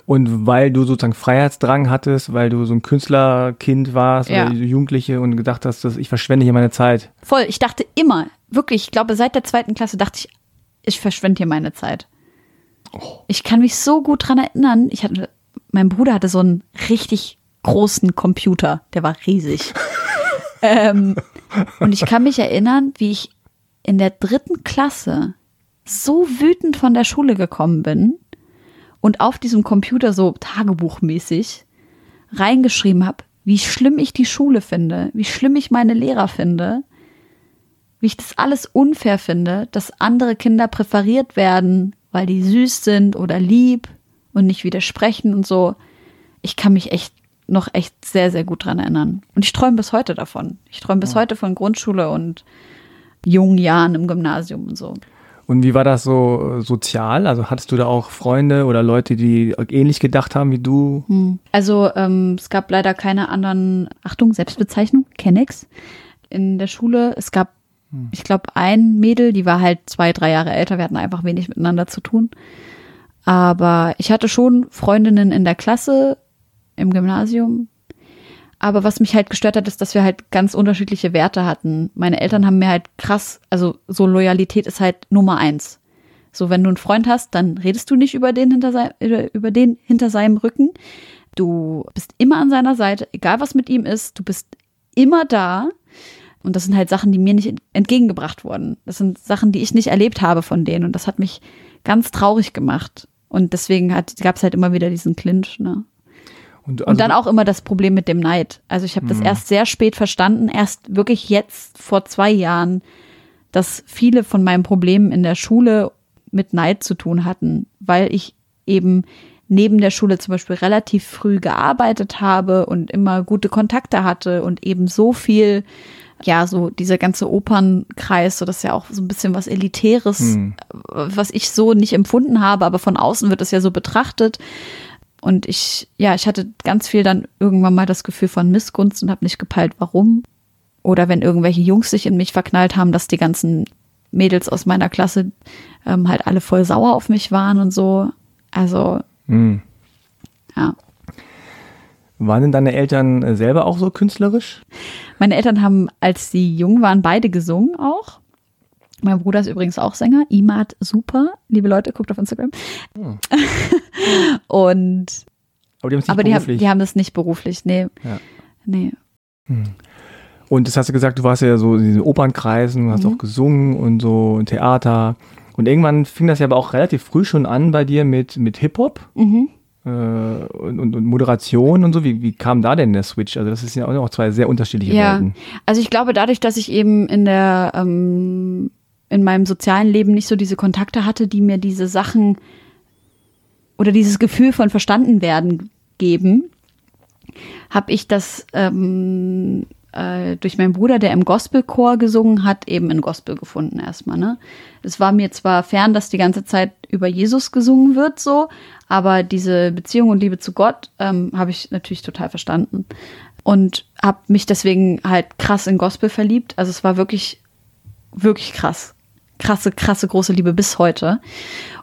Und weil du sozusagen Freiheitsdrang hattest, weil du so ein Künstlerkind warst ja. oder Jugendliche und gedacht hast, dass ich verschwende hier meine Zeit. Voll, ich dachte immer, wirklich, ich glaube, seit der zweiten Klasse dachte ich, ich verschwende hier meine Zeit. Oh. Ich kann mich so gut dran erinnern. Ich hatte, mein Bruder hatte so einen richtig großen Computer, der war riesig. ähm, und ich kann mich erinnern, wie ich in der dritten Klasse so wütend von der Schule gekommen bin und auf diesem Computer so tagebuchmäßig reingeschrieben habe, wie schlimm ich die Schule finde, wie schlimm ich meine Lehrer finde, wie ich das alles unfair finde, dass andere Kinder präferiert werden, weil die süß sind oder lieb und nicht widersprechen und so. Ich kann mich echt noch echt sehr, sehr gut dran erinnern. Und ich träume bis heute davon. Ich träume bis ja. heute von Grundschule und jungen Jahren im Gymnasium und so. Und wie war das so äh, sozial? Also hattest du da auch Freunde oder Leute, die ähnlich gedacht haben wie du? Hm. Also ähm, es gab leider keine anderen, Achtung, Selbstbezeichnung, Kennex in der Schule. Es gab, hm. ich glaube, ein Mädel, die war halt zwei, drei Jahre älter. Wir hatten einfach wenig miteinander zu tun. Aber ich hatte schon Freundinnen in der Klasse, im Gymnasium, aber was mich halt gestört hat, ist, dass wir halt ganz unterschiedliche Werte hatten. Meine Eltern haben mir halt krass, also so Loyalität ist halt Nummer eins. So, wenn du einen Freund hast, dann redest du nicht über den hinter, sein, über den hinter seinem Rücken. Du bist immer an seiner Seite, egal was mit ihm ist, du bist immer da. Und das sind halt Sachen, die mir nicht entgegengebracht wurden. Das sind Sachen, die ich nicht erlebt habe von denen. Und das hat mich ganz traurig gemacht. Und deswegen gab es halt immer wieder diesen Clinch. Ne? Und, also und, dann auch immer das Problem mit dem Neid. Also ich habe das mhm. erst sehr spät verstanden, erst wirklich jetzt vor zwei Jahren, dass viele von meinen Problemen in der Schule mit Neid zu tun hatten, weil ich eben neben der Schule zum Beispiel relativ früh gearbeitet habe und immer gute Kontakte hatte und eben so viel, ja, so dieser ganze Opernkreis, so das ist ja auch so ein bisschen was Elitäres, hm. was ich so nicht empfunden habe, aber von außen wird es ja so betrachtet. Und ich, ja, ich hatte ganz viel dann irgendwann mal das Gefühl von Missgunst und habe nicht gepeilt, warum. Oder wenn irgendwelche Jungs sich in mich verknallt haben, dass die ganzen Mädels aus meiner Klasse ähm, halt alle voll sauer auf mich waren und so. Also, mhm. ja. Waren denn deine Eltern äh, selber auch so künstlerisch? Meine Eltern haben, als sie jung waren, beide gesungen auch. Mein Bruder ist übrigens auch Sänger. Imad Super. Liebe Leute, guckt auf Instagram. Hm. und aber die, haben, aber die, haben, die haben das nicht beruflich. Nee. Ja. Nee. Hm. Und das hast du gesagt, du warst ja so in diesen Opernkreisen, du hast mhm. auch gesungen und so Theater. Und irgendwann fing das ja aber auch relativ früh schon an bei dir mit, mit Hip-Hop. Mhm. Äh, und, und, und, Moderation und so. Wie, wie kam da denn der Switch? Also das ist ja auch zwei sehr unterschiedliche ja. Welten. Also ich glaube, dadurch, dass ich eben in der ähm, in meinem sozialen Leben nicht so diese Kontakte hatte, die mir diese Sachen oder dieses Gefühl von verstanden werden geben, habe ich das ähm, äh, durch meinen Bruder, der im Gospelchor gesungen hat, eben in Gospel gefunden erstmal. Ne? Es war mir zwar fern, dass die ganze Zeit über Jesus gesungen wird, so, aber diese Beziehung und Liebe zu Gott ähm, habe ich natürlich total verstanden und habe mich deswegen halt krass in Gospel verliebt. Also es war wirklich, wirklich krass krasse, krasse große Liebe bis heute.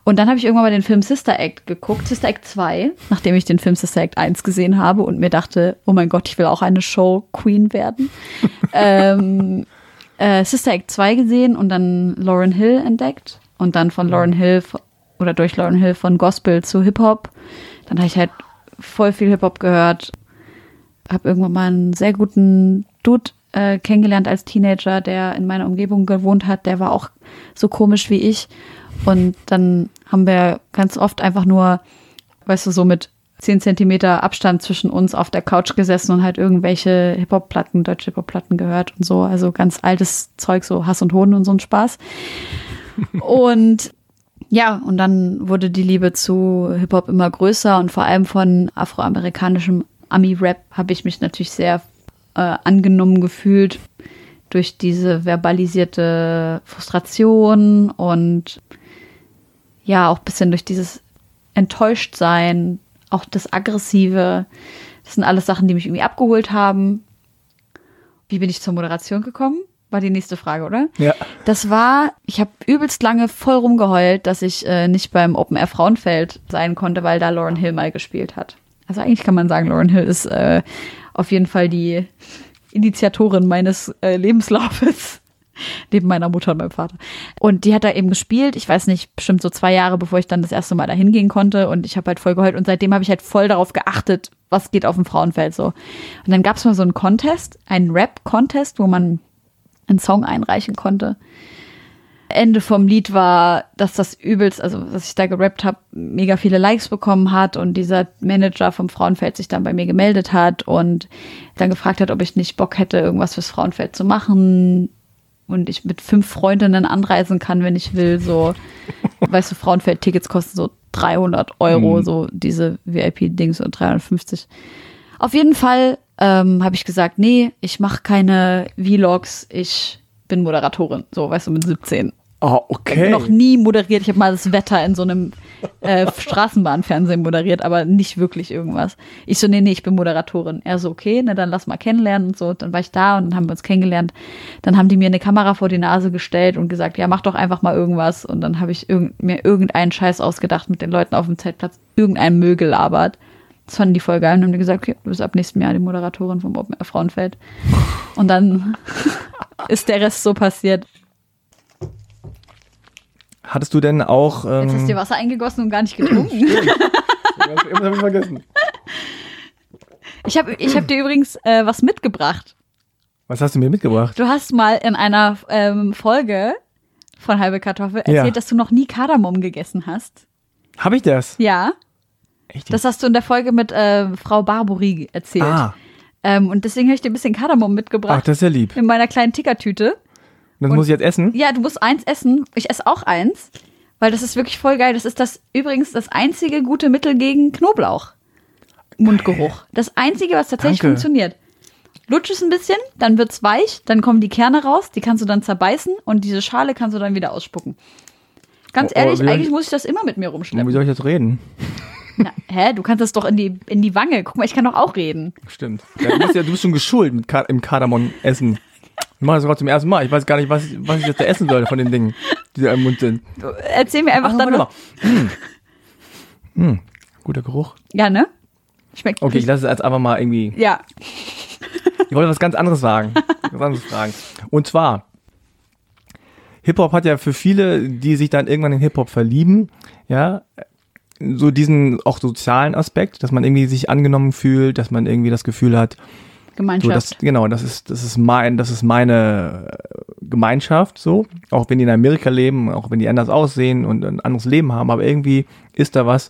Und dann habe ich irgendwann mal den Film Sister Act geguckt, Sister Act 2, nachdem ich den Film Sister Act 1 gesehen habe und mir dachte, oh mein Gott, ich will auch eine Show Queen werden. ähm, äh, Sister Act 2 gesehen und dann Lauren Hill entdeckt und dann von Lauren Hill oder durch Lauren Hill von Gospel zu Hip-Hop. Dann habe ich halt voll viel Hip-Hop gehört, habe irgendwann mal einen sehr guten Dude äh, kennengelernt als Teenager, der in meiner Umgebung gewohnt hat. Der war auch so komisch wie ich. Und dann haben wir ganz oft einfach nur, weißt du, so mit zehn Zentimeter Abstand zwischen uns auf der Couch gesessen und halt irgendwelche Hip-Hop-Platten, deutsche Hip-Hop-Platten gehört und so. Also ganz altes Zeug, so Hass und Hoden und so ein Spaß. und ja, und dann wurde die Liebe zu Hip-Hop immer größer und vor allem von afroamerikanischem Ami-Rap habe ich mich natürlich sehr äh, angenommen gefühlt durch diese verbalisierte Frustration und ja, auch ein bisschen durch dieses Enttäuschtsein, auch das Aggressive. Das sind alles Sachen, die mich irgendwie abgeholt haben. Wie bin ich zur Moderation gekommen? War die nächste Frage, oder? Ja. Das war, ich habe übelst lange voll rumgeheult, dass ich äh, nicht beim Open Air Frauenfeld sein konnte, weil da Lauren Hill mal gespielt hat. Also eigentlich kann man sagen, Lauren Hill ist äh, auf jeden Fall die Initiatorin meines äh, Lebenslaufes. Neben meiner Mutter und meinem Vater. Und die hat da eben gespielt, ich weiß nicht, bestimmt so zwei Jahre, bevor ich dann das erste Mal da hingehen konnte. Und ich habe halt voll geheult. Und seitdem habe ich halt voll darauf geachtet, was geht auf dem Frauenfeld so. Und dann gab es mal so einen Contest, einen Rap-Contest, wo man einen Song einreichen konnte. Ende vom Lied war, dass das übelst, also was ich da gerappt habe, mega viele Likes bekommen hat und dieser Manager vom Frauenfeld sich dann bei mir gemeldet hat und dann gefragt hat, ob ich nicht Bock hätte, irgendwas fürs Frauenfeld zu machen und ich mit fünf Freundinnen anreisen kann, wenn ich will, so, weißt du, Frauenfeld-Tickets kosten so 300 Euro, Mhm. so diese VIP-Dings und 350. Auf jeden Fall ähm, habe ich gesagt, nee, ich mache keine Vlogs, ich bin Moderatorin, so, weißt du, mit 17. Oh, Ich okay. habe noch nie moderiert. Ich habe mal das Wetter in so einem äh, Straßenbahnfernsehen moderiert, aber nicht wirklich irgendwas. Ich so, nee, nee, ich bin Moderatorin. Er so, okay, na dann lass mal kennenlernen und so. Dann war ich da und dann haben wir uns kennengelernt. Dann haben die mir eine Kamera vor die Nase gestellt und gesagt, ja, mach doch einfach mal irgendwas. Und dann habe ich irgend, mir irgendeinen Scheiß ausgedacht mit den Leuten auf dem Zeltplatz, irgendeinen Müll gelabert. Das fanden die voll geil und haben die gesagt, okay, du bist ab nächstem Jahr die Moderatorin vom Open Air Frauenfeld. Und dann ist der Rest so passiert. Hattest du denn auch. Ähm, Jetzt hast du dir Wasser eingegossen und gar nicht getrunken. Irgendwas hab ich vergessen. Ich habe ich hab dir übrigens äh, was mitgebracht. Was hast du mir mitgebracht? Du hast mal in einer ähm, Folge von Halbe Kartoffel erzählt, Ja. dass du noch nie Kardamom gegessen hast. Habe ich das? Ja, Echt? das hast du in der Folge mit äh, Frau Barbori erzählt. ah, Ähm, und deswegen habe ich dir ein bisschen Kardamom ach, mitgebracht. das ist ja lieb. in meiner kleinen Tickertüte. Das Und- muss ich jetzt essen? Ja, du musst eins essen. Ich esse auch eins, weil das ist wirklich voll geil. Das ist das übrigens das einzige gute Mittel gegen Knoblauch. Mundgeruch. Das einzige, was tatsächlich Danke. funktioniert. Lutsch es ein bisschen, dann wird's weich, dann kommen die Kerne raus, die kannst du dann zerbeißen und diese Schale kannst du dann wieder ausspucken. Ganz Oh, oh, ehrlich, eigentlich muss ich das immer mit mir Und Wie rumschleppen. soll ich jetzt reden? Na, hä, du kannst das doch in die, in die Wange. Guck mal, ich kann doch auch reden. Stimmt. Ja, du, bist ja, du bist schon geschult mit Ka im Kardamom essen. Ich mache das gerade zum ersten Mal. Ich weiß gar nicht, was, was ich jetzt da essen soll von den Dingen, die da im Mund sind. Erzähl mir einfach Ach, dann noch. mal. Mm. Mm. Guter Geruch. Ja, ne? Schmeckt Okay, ich lasse es jetzt einfach mal irgendwie. Ja. Ich wollte was ganz anderes sagen. Was anderes fragen. Und zwar, Hip-Hop hat ja für viele, die sich dann irgendwann in Hip-Hop verlieben, ja, so diesen auch sozialen Aspekt, dass man irgendwie sich angenommen fühlt, dass man irgendwie das Gefühl hat, so Gemeinschaft. das, genau, das ist, das ist mein, das ist meine äh, Gemeinschaft, so. Auch wenn die in Amerika leben, auch wenn die anders aussehen und ein anderes Leben haben, aber irgendwie ist da was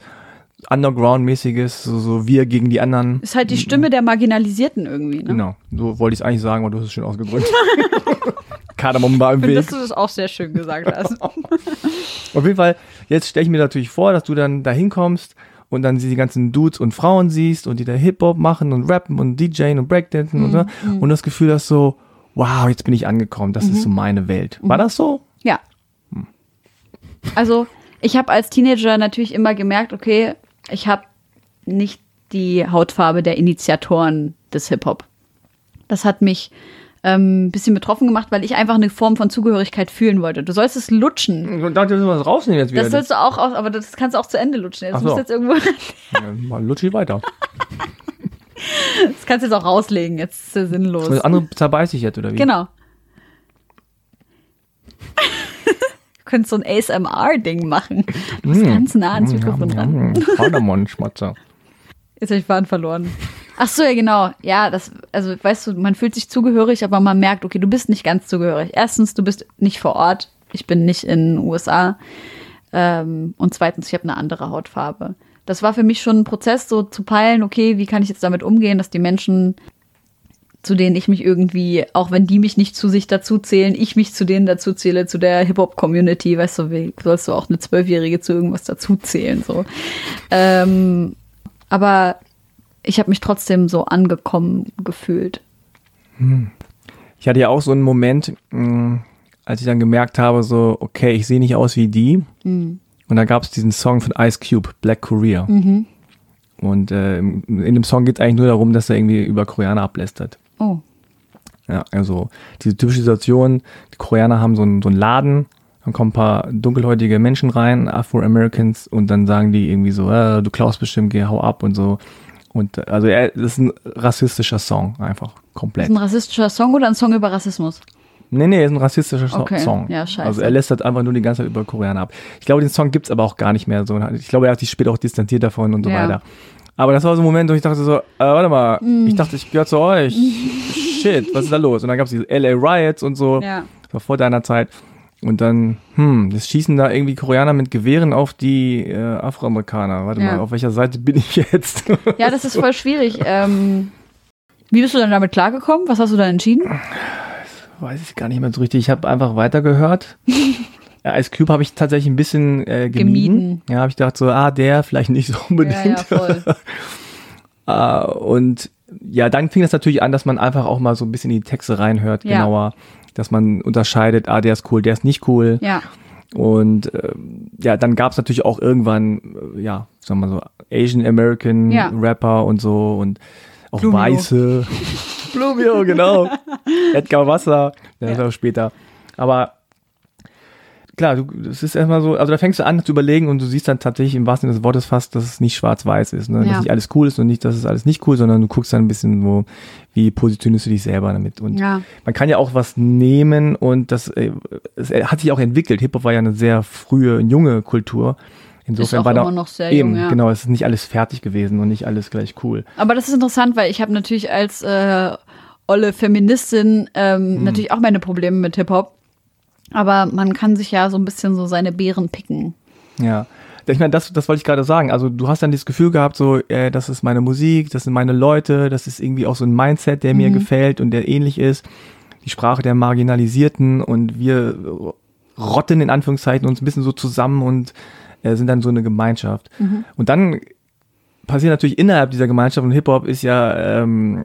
Underground-mäßiges, so, so wir gegen die anderen. ist halt die Stimme der Marginalisierten irgendwie, ne? Genau, so wollte ich es eigentlich sagen, aber du hast es schön ausgedrückt. Kardamom war im Ich finde, Weg. dass du das auch sehr schön gesagt hast. Auf jeden Fall, jetzt stelle ich mir natürlich vor, dass du dann da hinkommst und dann die ganzen Dudes und Frauen siehst und die da Hip-Hop machen und rappen und DJen und Breakdancen und so. Und das Gefühl hast so, wow, jetzt bin ich angekommen, das ist so meine Welt. War das so? Ja. Also, ich habe als Teenager natürlich immer gemerkt, okay, ich habe nicht die Hautfarbe der Initiatoren des Hip-Hop. Das hat mich ähm, bisschen betroffen gemacht, weil ich einfach eine Form von Zugehörigkeit fühlen wollte. Du sollst es lutschen. Ich dachte, wir müssen was rausnehmen jetzt wieder. Das sollst du auch aus, aber das kannst du auch zu Ende lutschen. Das so. musst du jetzt irgendwo, Ja, mal lutschi weiter. das kannst du jetzt auch rauslegen. Jetzt ist es sinnlos. Das andere zerbeiße ich jetzt, oder wie? Genau. Du könntest so ein ASMR-Ding machen. Du bist ganz nah ans Mikrofon dran. Mm, Kardamom-Schmatzer. Jetzt habe ich Faden verloren. Ach so, ja, genau. Ja, das, also, weißt du, man fühlt sich zugehörig, aber man merkt, okay, du bist nicht ganz zugehörig. Erstens, du bist nicht vor Ort. Ich bin nicht in den USA. Ähm, und zweitens, ich habe eine andere Hautfarbe. Das war für mich schon ein Prozess, so zu peilen, okay, wie kann ich jetzt damit umgehen, dass die Menschen, zu denen ich mich irgendwie, auch wenn die mich nicht zu sich dazu zählen, ich mich zu denen dazu zähle, zu der Hip-Hop-Community, weißt du, wie sollst du auch eine Zwölfjährige zu irgendwas dazu zählen, so. Ähm, aber ich habe mich trotzdem so angekommen gefühlt. Ich hatte ja auch so einen Moment, mh, als ich dann gemerkt habe, so, okay, ich sehe nicht aus wie die. Mhm. Und da gab es diesen Song von Ice Cube, Black Korea. Mhm. Und äh, in dem Song geht es eigentlich nur darum, dass er irgendwie über Koreaner ablästert. Oh. Ja, also diese typische Situation, die Koreaner haben so einen, so einen Laden, dann kommen ein paar dunkelhäutige Menschen rein, Afro-Americans, und dann sagen die irgendwie so, äh, du klaust bestimmt, geh, hau ab und so. Und also er, das ist ein rassistischer Song, einfach komplett. Ist ein rassistischer Song oder ein Song über Rassismus? Nee, nee, ist ein rassistischer Okay. Song. Ja, scheiße. Also er lästert einfach nur die ganze Zeit über Koreaner ab. Ich glaube, den Song gibt's aber auch gar nicht mehr so. Ich glaube, er hat sich später auch distanziert davon und so Ja. weiter. Aber das war so ein Moment, wo ich dachte so, äh, warte mal, Mm. ich dachte, ich gehöre zu euch. Shit, was ist da los? Und dann gab's diese LA Riots und so. Ja. Das war vor deiner Zeit. Und dann, hm, das schießen da irgendwie Koreaner mit Gewehren auf die äh, Afroamerikaner. Warte Ja. mal, auf welcher Seite bin ich jetzt? Ja, das ist voll schwierig. Ähm, wie bist du dann damit klargekommen? Was hast du dann entschieden? Weiß ich gar nicht mehr so richtig. Ich habe einfach weitergehört. ja, Ice Cube habe ich tatsächlich ein bisschen äh, gemieden. Gemieden. Ja, habe ich gedacht so, ah, der vielleicht nicht so unbedingt. voll. Äh, und ja, dann fing das natürlich an, dass man einfach auch mal so ein bisschen in die Texte reinhört, Ja. genauer. Dass man unterscheidet, ah, der ist cool, der ist nicht cool. Ja. Und ähm, ja, dann gab es natürlich auch irgendwann, äh, ja, sagen wir so, Asian American Ja. Rapper und so und auch Blumio. Weiße. Blumio, genau. Edgar Wasser, der ist Ja. auch später. Aber klar, du, es ist erstmal so, also da fängst du an zu überlegen und du siehst dann tatsächlich im wahrsten Sinne des Wortes fast, dass es nicht schwarz-weiß ist. Ne? Ja. Dass nicht alles cool ist und nicht, dass es alles nicht cool, sondern du guckst dann ein bisschen so, wie positionierst du dich selber damit. Und Ja. man kann ja auch was nehmen und das äh, es hat sich auch entwickelt. Hip-Hop war ja eine sehr frühe, junge Kultur. Insofern auch war da immer noch sehr eben, jung, ja. genau, es ist nicht alles fertig gewesen und nicht alles gleich cool. Aber das ist interessant, weil ich habe natürlich als äh, olle Feministin ähm, natürlich auch meine Probleme mit Hip-Hop. Aber man kann sich ja so ein bisschen so seine Beeren picken. Ja. Ich meine, das, das wollte ich gerade sagen. Also du hast dann dieses Gefühl gehabt, so, äh, das ist meine Musik, das sind meine Leute, das ist irgendwie auch so ein Mindset, der mir gefällt und der ähnlich ist. Die Sprache der Marginalisierten und wir rotten in Anführungszeichen uns ein bisschen so zusammen und äh, sind dann so eine Gemeinschaft. Und dann passiert natürlich innerhalb dieser Gemeinschaft und Hip-Hop ist ja ähm,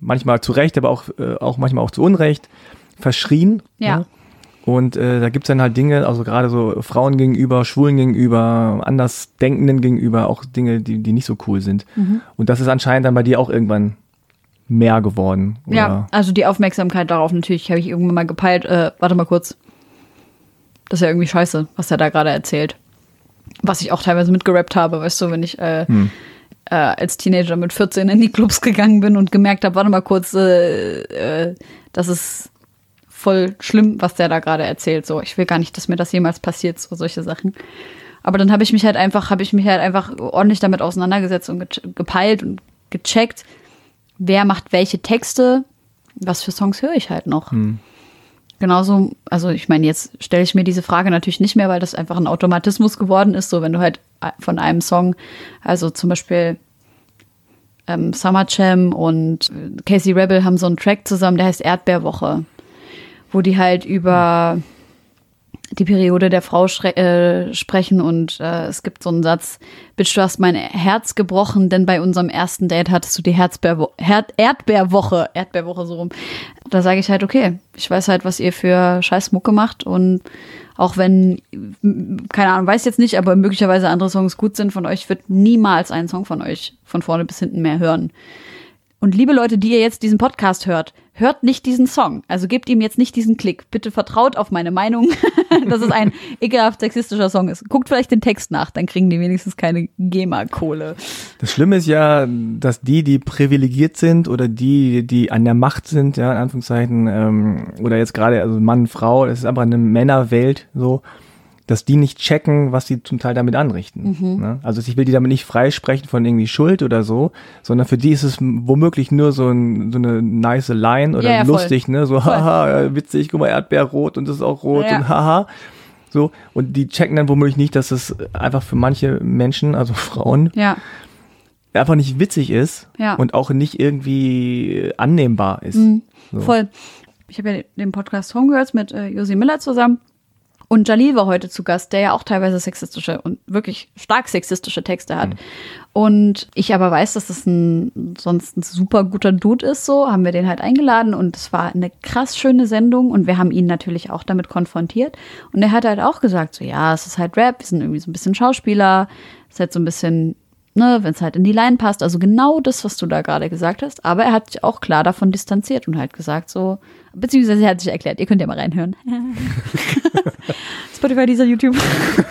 manchmal zu Recht, aber auch, äh, auch manchmal auch zu Unrecht verschrien. Ja. Ne? Und äh, da gibt's dann halt Dinge, also gerade so Frauen gegenüber, Schwulen gegenüber, Andersdenkenden gegenüber, auch Dinge, die, die nicht so cool sind. Mhm. Und das ist anscheinend dann bei dir auch irgendwann mehr geworden. Oder? Ja, also die Aufmerksamkeit darauf natürlich habe ich irgendwann mal gepeilt. Äh, warte mal kurz. Das ist ja irgendwie scheiße, was er da gerade erzählt. Was ich auch teilweise mitgerappt habe, weißt du, wenn ich äh, Hm. äh, als Teenager mit 14 in die Clubs gegangen bin und gemerkt habe, warte mal kurz, äh, äh, das ist voll schlimm, was der da gerade erzählt. So, ich will gar nicht, dass mir das jemals passiert, so solche Sachen. Aber dann habe ich mich halt einfach, habe ich mich halt einfach ordentlich damit auseinandergesetzt und ge gepeilt und gecheckt, wer macht welche Texte, was für Songs höre ich halt noch. Genauso, also ich meine, jetzt stelle ich mir diese Frage natürlich nicht mehr, weil das einfach ein Automatismus geworden ist. So, wenn du halt von einem Song, also zum Beispiel ähm, Summer Jam und Casey Rebel haben so einen Track zusammen, der heißt Erdbeerwoche, wo die halt über die Periode der Frau äh, sprechen und äh, es gibt so einen Satz, Bitch, du hast mein Herz gebrochen, denn bei unserem ersten Date hattest du die Herzbeerwo Her Erdbeerwoche, Erdbeerwoche so rum. Da sage ich halt, okay, ich weiß halt, was ihr für scheiß Mucke macht und auch wenn, keine Ahnung, weiß jetzt nicht, aber möglicherweise andere Songs gut sind von euch, wird niemals einen Song von euch von vorne bis hinten mehr hören. Und liebe Leute, die ihr jetzt diesen Podcast hört, hört nicht diesen Song. Also gebt ihm jetzt nicht diesen Klick. Bitte vertraut auf meine Meinung, dass es ein ekelhaft sexistischer Song ist. Guckt vielleicht den Text nach, dann kriegen die wenigstens keine GEMA-Kohle. Das Schlimme ist ja, dass die, die privilegiert sind oder die, die an der Macht sind, ja, in Anführungszeichen, ähm, oder jetzt gerade, also Mann, Frau, das ist einfach eine Männerwelt so, dass die nicht checken, was sie zum Teil damit anrichten. Mhm. Ne? Also ich will die damit nicht freisprechen von irgendwie Schuld oder so, sondern für die ist es womöglich nur so, ein, so eine nice Line oder Ja, ja, voll. lustig, ne? So, Voll. haha, witzig, guck mal, Erdbeerrot und das ist auch rot Ja. und haha. So, und die checken dann womöglich nicht, dass es einfach für manche Menschen, also Frauen, Ja, einfach nicht witzig ist Ja. und auch nicht irgendwie annehmbar ist. So. voll. Ich habe ja den Podcast Homegirls mit äh, Josi Miller zusammen. Und Jalil war heute zu Gast, der ja auch teilweise sexistische und wirklich stark sexistische Texte hat. Mhm. Und ich aber weiß, dass das ein sonst ein super guter Dude ist, so haben wir den halt eingeladen und es war eine krass schöne Sendung und wir haben ihn natürlich auch damit konfrontiert. Und er hat halt auch gesagt, so ja, es ist halt Rap, wir sind irgendwie so ein bisschen Schauspieler, es ist halt so ein bisschen ne, wenn es halt in die Line passt. Also genau das, was du da gerade gesagt hast. Aber er hat sich auch klar davon distanziert und halt gesagt so, beziehungsweise er hat sich erklärt, ihr könnt ja mal reinhören. Spotify, dieser YouTube,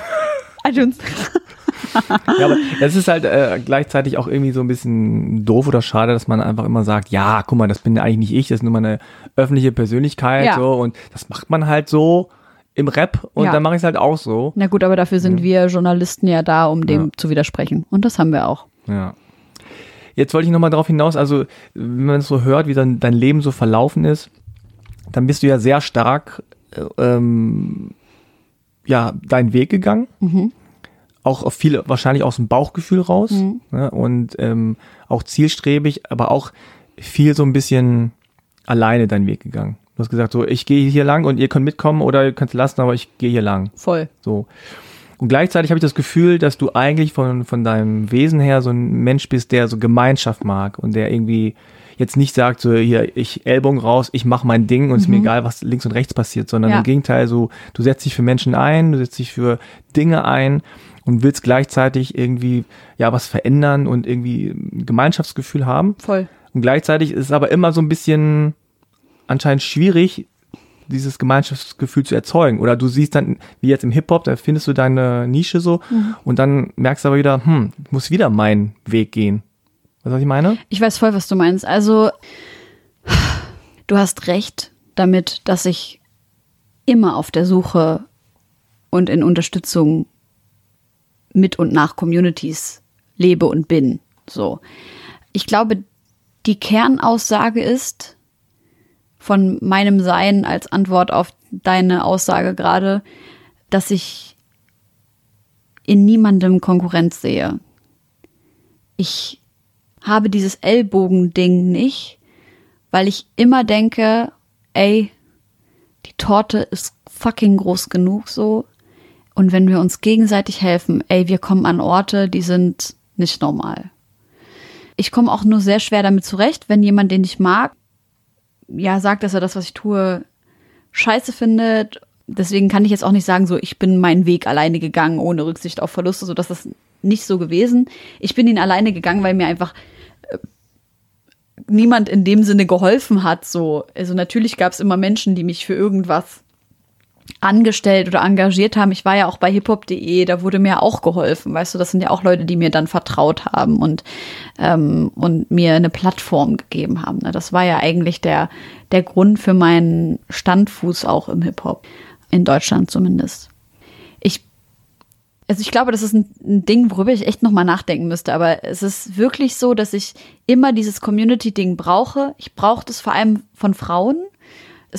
iTunes. ja, aber es ist halt äh, gleichzeitig auch irgendwie so ein bisschen doof oder schade, dass man einfach immer sagt, ja, guck mal, das bin ja eigentlich nicht ich, das ist nur meine öffentliche Persönlichkeit ja. so und das macht man halt so im Rap und ja. dann mache ich es halt auch so. Na gut, aber dafür sind ja. wir Journalisten ja da, um dem ja. zu widersprechen. Und das haben wir auch. Ja. Jetzt wollte ich nochmal darauf hinaus, also wenn man es so hört, wie dann dein Leben so verlaufen ist, dann bist du ja sehr stark äh, ähm, ja, deinen Weg gegangen. Mhm. Auch auf viele, wahrscheinlich aus dem Bauchgefühl raus. Mhm. Ne? Und ähm, auch zielstrebig, aber auch viel so ein bisschen alleine deinen Weg gegangen. Du hast gesagt, so, ich gehe hier lang und ihr könnt mitkommen oder ihr könnt es lassen, aber ich gehe hier lang. Voll. So. Und gleichzeitig habe ich das Gefühl, dass du eigentlich von, von deinem Wesen her so ein Mensch bist, der so Gemeinschaft mag und der irgendwie jetzt nicht sagt, so hier, ich Ellbogen raus, ich mache mein Ding und mhm. ist mir mhm. egal, was links und rechts passiert, sondern ja. im Gegenteil, so, du setzt dich für Menschen ein, du setzt dich für Dinge ein und willst gleichzeitig irgendwie ja was verändern und irgendwie ein Gemeinschaftsgefühl haben. Voll. Und gleichzeitig ist es aber immer so ein bisschen anscheinend schwierig, dieses Gemeinschaftsgefühl zu erzeugen. Oder du siehst dann, wie jetzt im Hip-Hop, da findest du deine Nische so mhm. und dann merkst du aber wieder, hm, ich muss wieder meinen Weg gehen. Weißt du, was ich meine? Ich weiß voll, was du meinst. Also, du hast recht damit, dass ich immer auf der Suche und in Unterstützung mit und nach Communities lebe und bin. So. Ich glaube, die Kernaussage ist, von meinem Sein als Antwort auf deine Aussage gerade, dass ich in niemandem Konkurrenz sehe. Ich habe dieses Ellbogending nicht, weil ich immer denke, ey, die Torte ist fucking groß genug so. Und wenn wir uns gegenseitig helfen, ey, wir kommen an Orte, die sind nicht normal. Ich komme auch nur sehr schwer damit zurecht, wenn jemand, den ich mag, ja sagt, dass er das, was ich tue, scheiße findet. Deswegen kann ich jetzt auch nicht sagen, so ich bin meinen Weg alleine gegangen, ohne Rücksicht auf Verluste, so dass das nicht so gewesen. Ich bin ihn alleine gegangen, weil mir einfach äh, niemand in dem Sinne geholfen hat. So, also natürlich gab es immer Menschen, die mich für irgendwas angestellt oder engagiert haben. Ich war ja auch bei hiphop.de, da wurde mir auch geholfen. Weißt du, das sind ja auch Leute, die mir dann vertraut haben und, ähm, und mir eine Plattform gegeben haben. Ne? Das war ja eigentlich der, der Grund für meinen Standfuß auch im Hip-Hop. In Deutschland zumindest. Ich, also ich glaube, das ist ein, ein Ding, worüber ich echt nochmal nachdenken müsste. Aber es ist wirklich so, dass ich immer dieses Community-Ding brauche. Ich brauche das vor allem von Frauen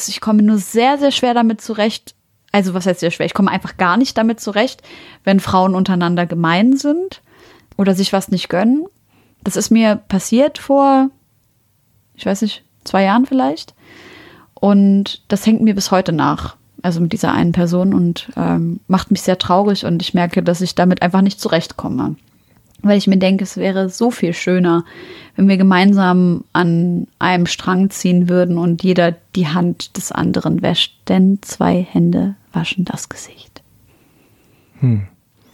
ich komme nur sehr, sehr schwer damit zurecht. Also was heißt sehr schwer? Ich komme einfach gar nicht damit zurecht, wenn Frauen untereinander gemein sind oder sich was nicht gönnen. Das ist mir passiert vor, ich weiß nicht, zwei Jahren vielleicht. Und das hängt mir bis heute nach. Also mit dieser einen Person und ähm, macht mich sehr traurig und ich merke, dass ich damit einfach nicht zurechtkomme weil ich mir denke, es wäre so viel schöner, wenn wir gemeinsam an einem Strang ziehen würden und jeder die Hand des anderen wäscht, denn zwei Hände waschen das Gesicht. Hm.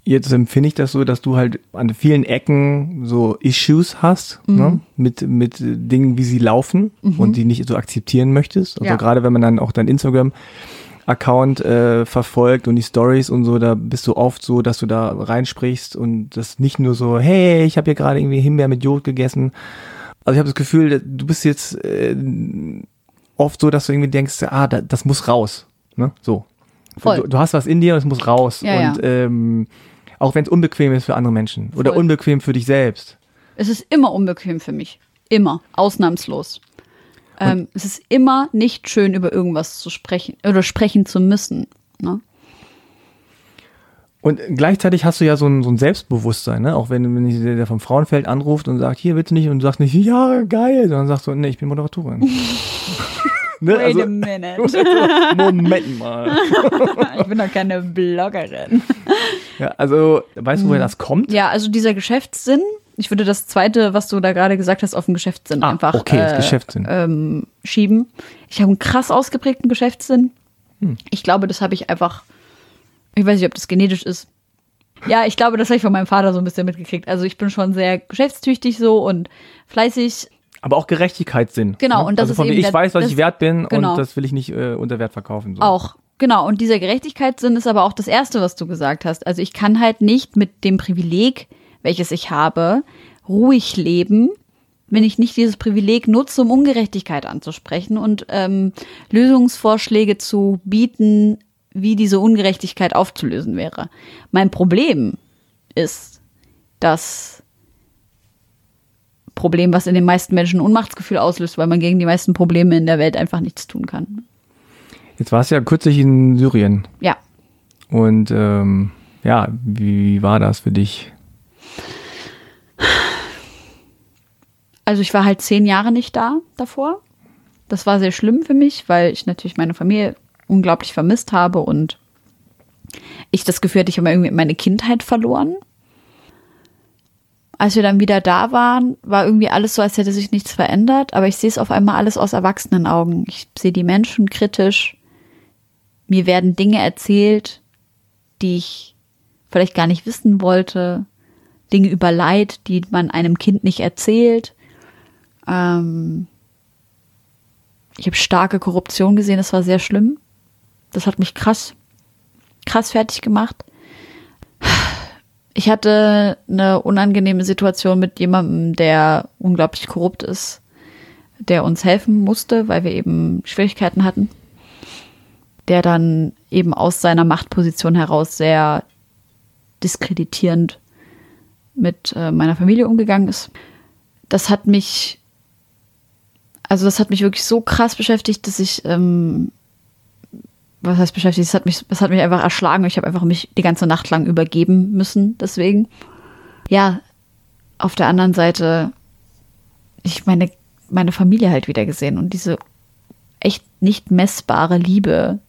Jetzt empfinde ich das so, dass du halt an vielen Ecken so Issues hast, mhm. ne? mit, mit Dingen, wie sie laufen mhm. und die nicht so akzeptieren möchtest. Also ja. gerade wenn man dann auch dein Instagram Account äh, verfolgt und die Stories und so, da bist du oft so, dass du da reinsprichst und das nicht nur so, hey, ich habe hier gerade irgendwie Himbeer mit Jod gegessen. Also ich habe das Gefühl, du bist jetzt äh, oft so, dass du irgendwie denkst, ah, da, das muss raus. Ne? So. Du, du, hast was in dir und es muss raus. Ja, und ja. Ähm, auch wenn es unbequem ist für andere Menschen Voll. oder unbequem für dich selbst. Es ist immer unbequem für mich. Immer. Ausnahmslos. Ähm, es ist immer nicht schön, über irgendwas zu sprechen oder sprechen zu müssen. Ne? Und gleichzeitig hast du ja so ein, so ein Selbstbewusstsein, ne? Auch wenn, wenn der vom Frauenfeld anruft und sagt, hier bitte nicht, und du sagst nicht, ja, geil, sondern sagst du, nee, ich bin Moderatorin. Ne? Wait Also, a minute. Moment mal. ich bin doch keine Bloggerin. Ja, also, weißt du, Mhm. woher das kommt? Ja, also dieser Geschäftssinn, ich würde das zweite, was du da gerade gesagt hast, auf den Geschäftssinn Ah, einfach okay, äh, Geschäftssinn. ähm, schieben. Ich habe einen krass ausgeprägten Geschäftssinn. Hm. Ich glaube, das habe ich einfach, ich weiß nicht, ob das genetisch ist. Ja, ich glaube, das habe ich von meinem Vater so ein bisschen mitgekriegt. Also ich bin schon sehr geschäftstüchtig so und fleißig. Aber auch Gerechtigkeitssinn. Genau, ne? und das also ist von eben ich weiß, was das- ich wert bin genau. und das will ich nicht äh, unter Wert verkaufen. So. Auch. Genau, und dieser Gerechtigkeitssinn ist aber auch das Erste, was du gesagt hast. Also ich kann halt nicht mit dem Privileg, welches ich habe, ruhig leben, wenn ich nicht dieses Privileg nutze, um Ungerechtigkeit anzusprechen und ähm, Lösungsvorschläge zu bieten, wie diese Ungerechtigkeit aufzulösen wäre. Mein Problem ist, das Problem, was in den meisten Menschen Unmachtsgefühl auslöst, weil man gegen die meisten Probleme in der Welt einfach nichts tun kann. Jetzt warst du ja kürzlich in Syrien. Ja, Und ähm, ja, wie war das für dich? Also ich war halt zehn Jahre nicht da davor. Das war sehr schlimm für mich, weil ich natürlich meine Familie unglaublich vermisst habe und ich das Gefühl hatte, ich habe irgendwie meine Kindheit verloren. Als wir dann wieder da waren, war irgendwie alles so, als hätte sich nichts verändert, aber ich sehe es auf einmal alles aus erwachsenen Augen. Ich sehe die Menschen kritisch. Mir werden Dinge erzählt, die ich vielleicht gar nicht wissen wollte. Dinge über Leid, die man einem Kind nicht erzählt. Ähm ich habe starke Korruption gesehen, das war sehr schlimm. Das hat mich krass, krass fertig gemacht. Ich hatte eine unangenehme Situation mit jemandem, der unglaublich korrupt ist, der uns helfen musste, weil wir eben Schwierigkeiten hatten. Der dann eben aus seiner Machtposition heraus sehr diskreditierend mit äh, meiner Familie umgegangen ist. Das hat mich, also das hat mich wirklich so krass beschäftigt, dass ich, ähm, was heißt beschäftigt, das hat mich, das hat mich einfach erschlagen. Ich habe einfach mich die ganze Nacht lang übergeben müssen, deswegen. Ja, auf der anderen Seite, ich meine, meine Familie halt wieder gesehen und diese echt nicht messbare Liebe,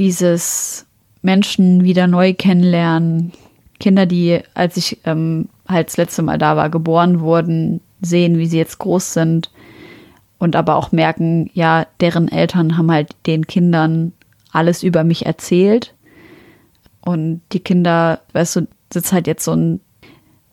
dieses Menschen wieder neu kennenlernen, Kinder, die, als ich ähm, halt das letzte Mal da war, geboren wurden, sehen, wie sie jetzt groß sind und aber auch merken, ja, deren Eltern haben halt den Kindern alles über mich erzählt und die Kinder, weißt du, sitzt halt jetzt so ein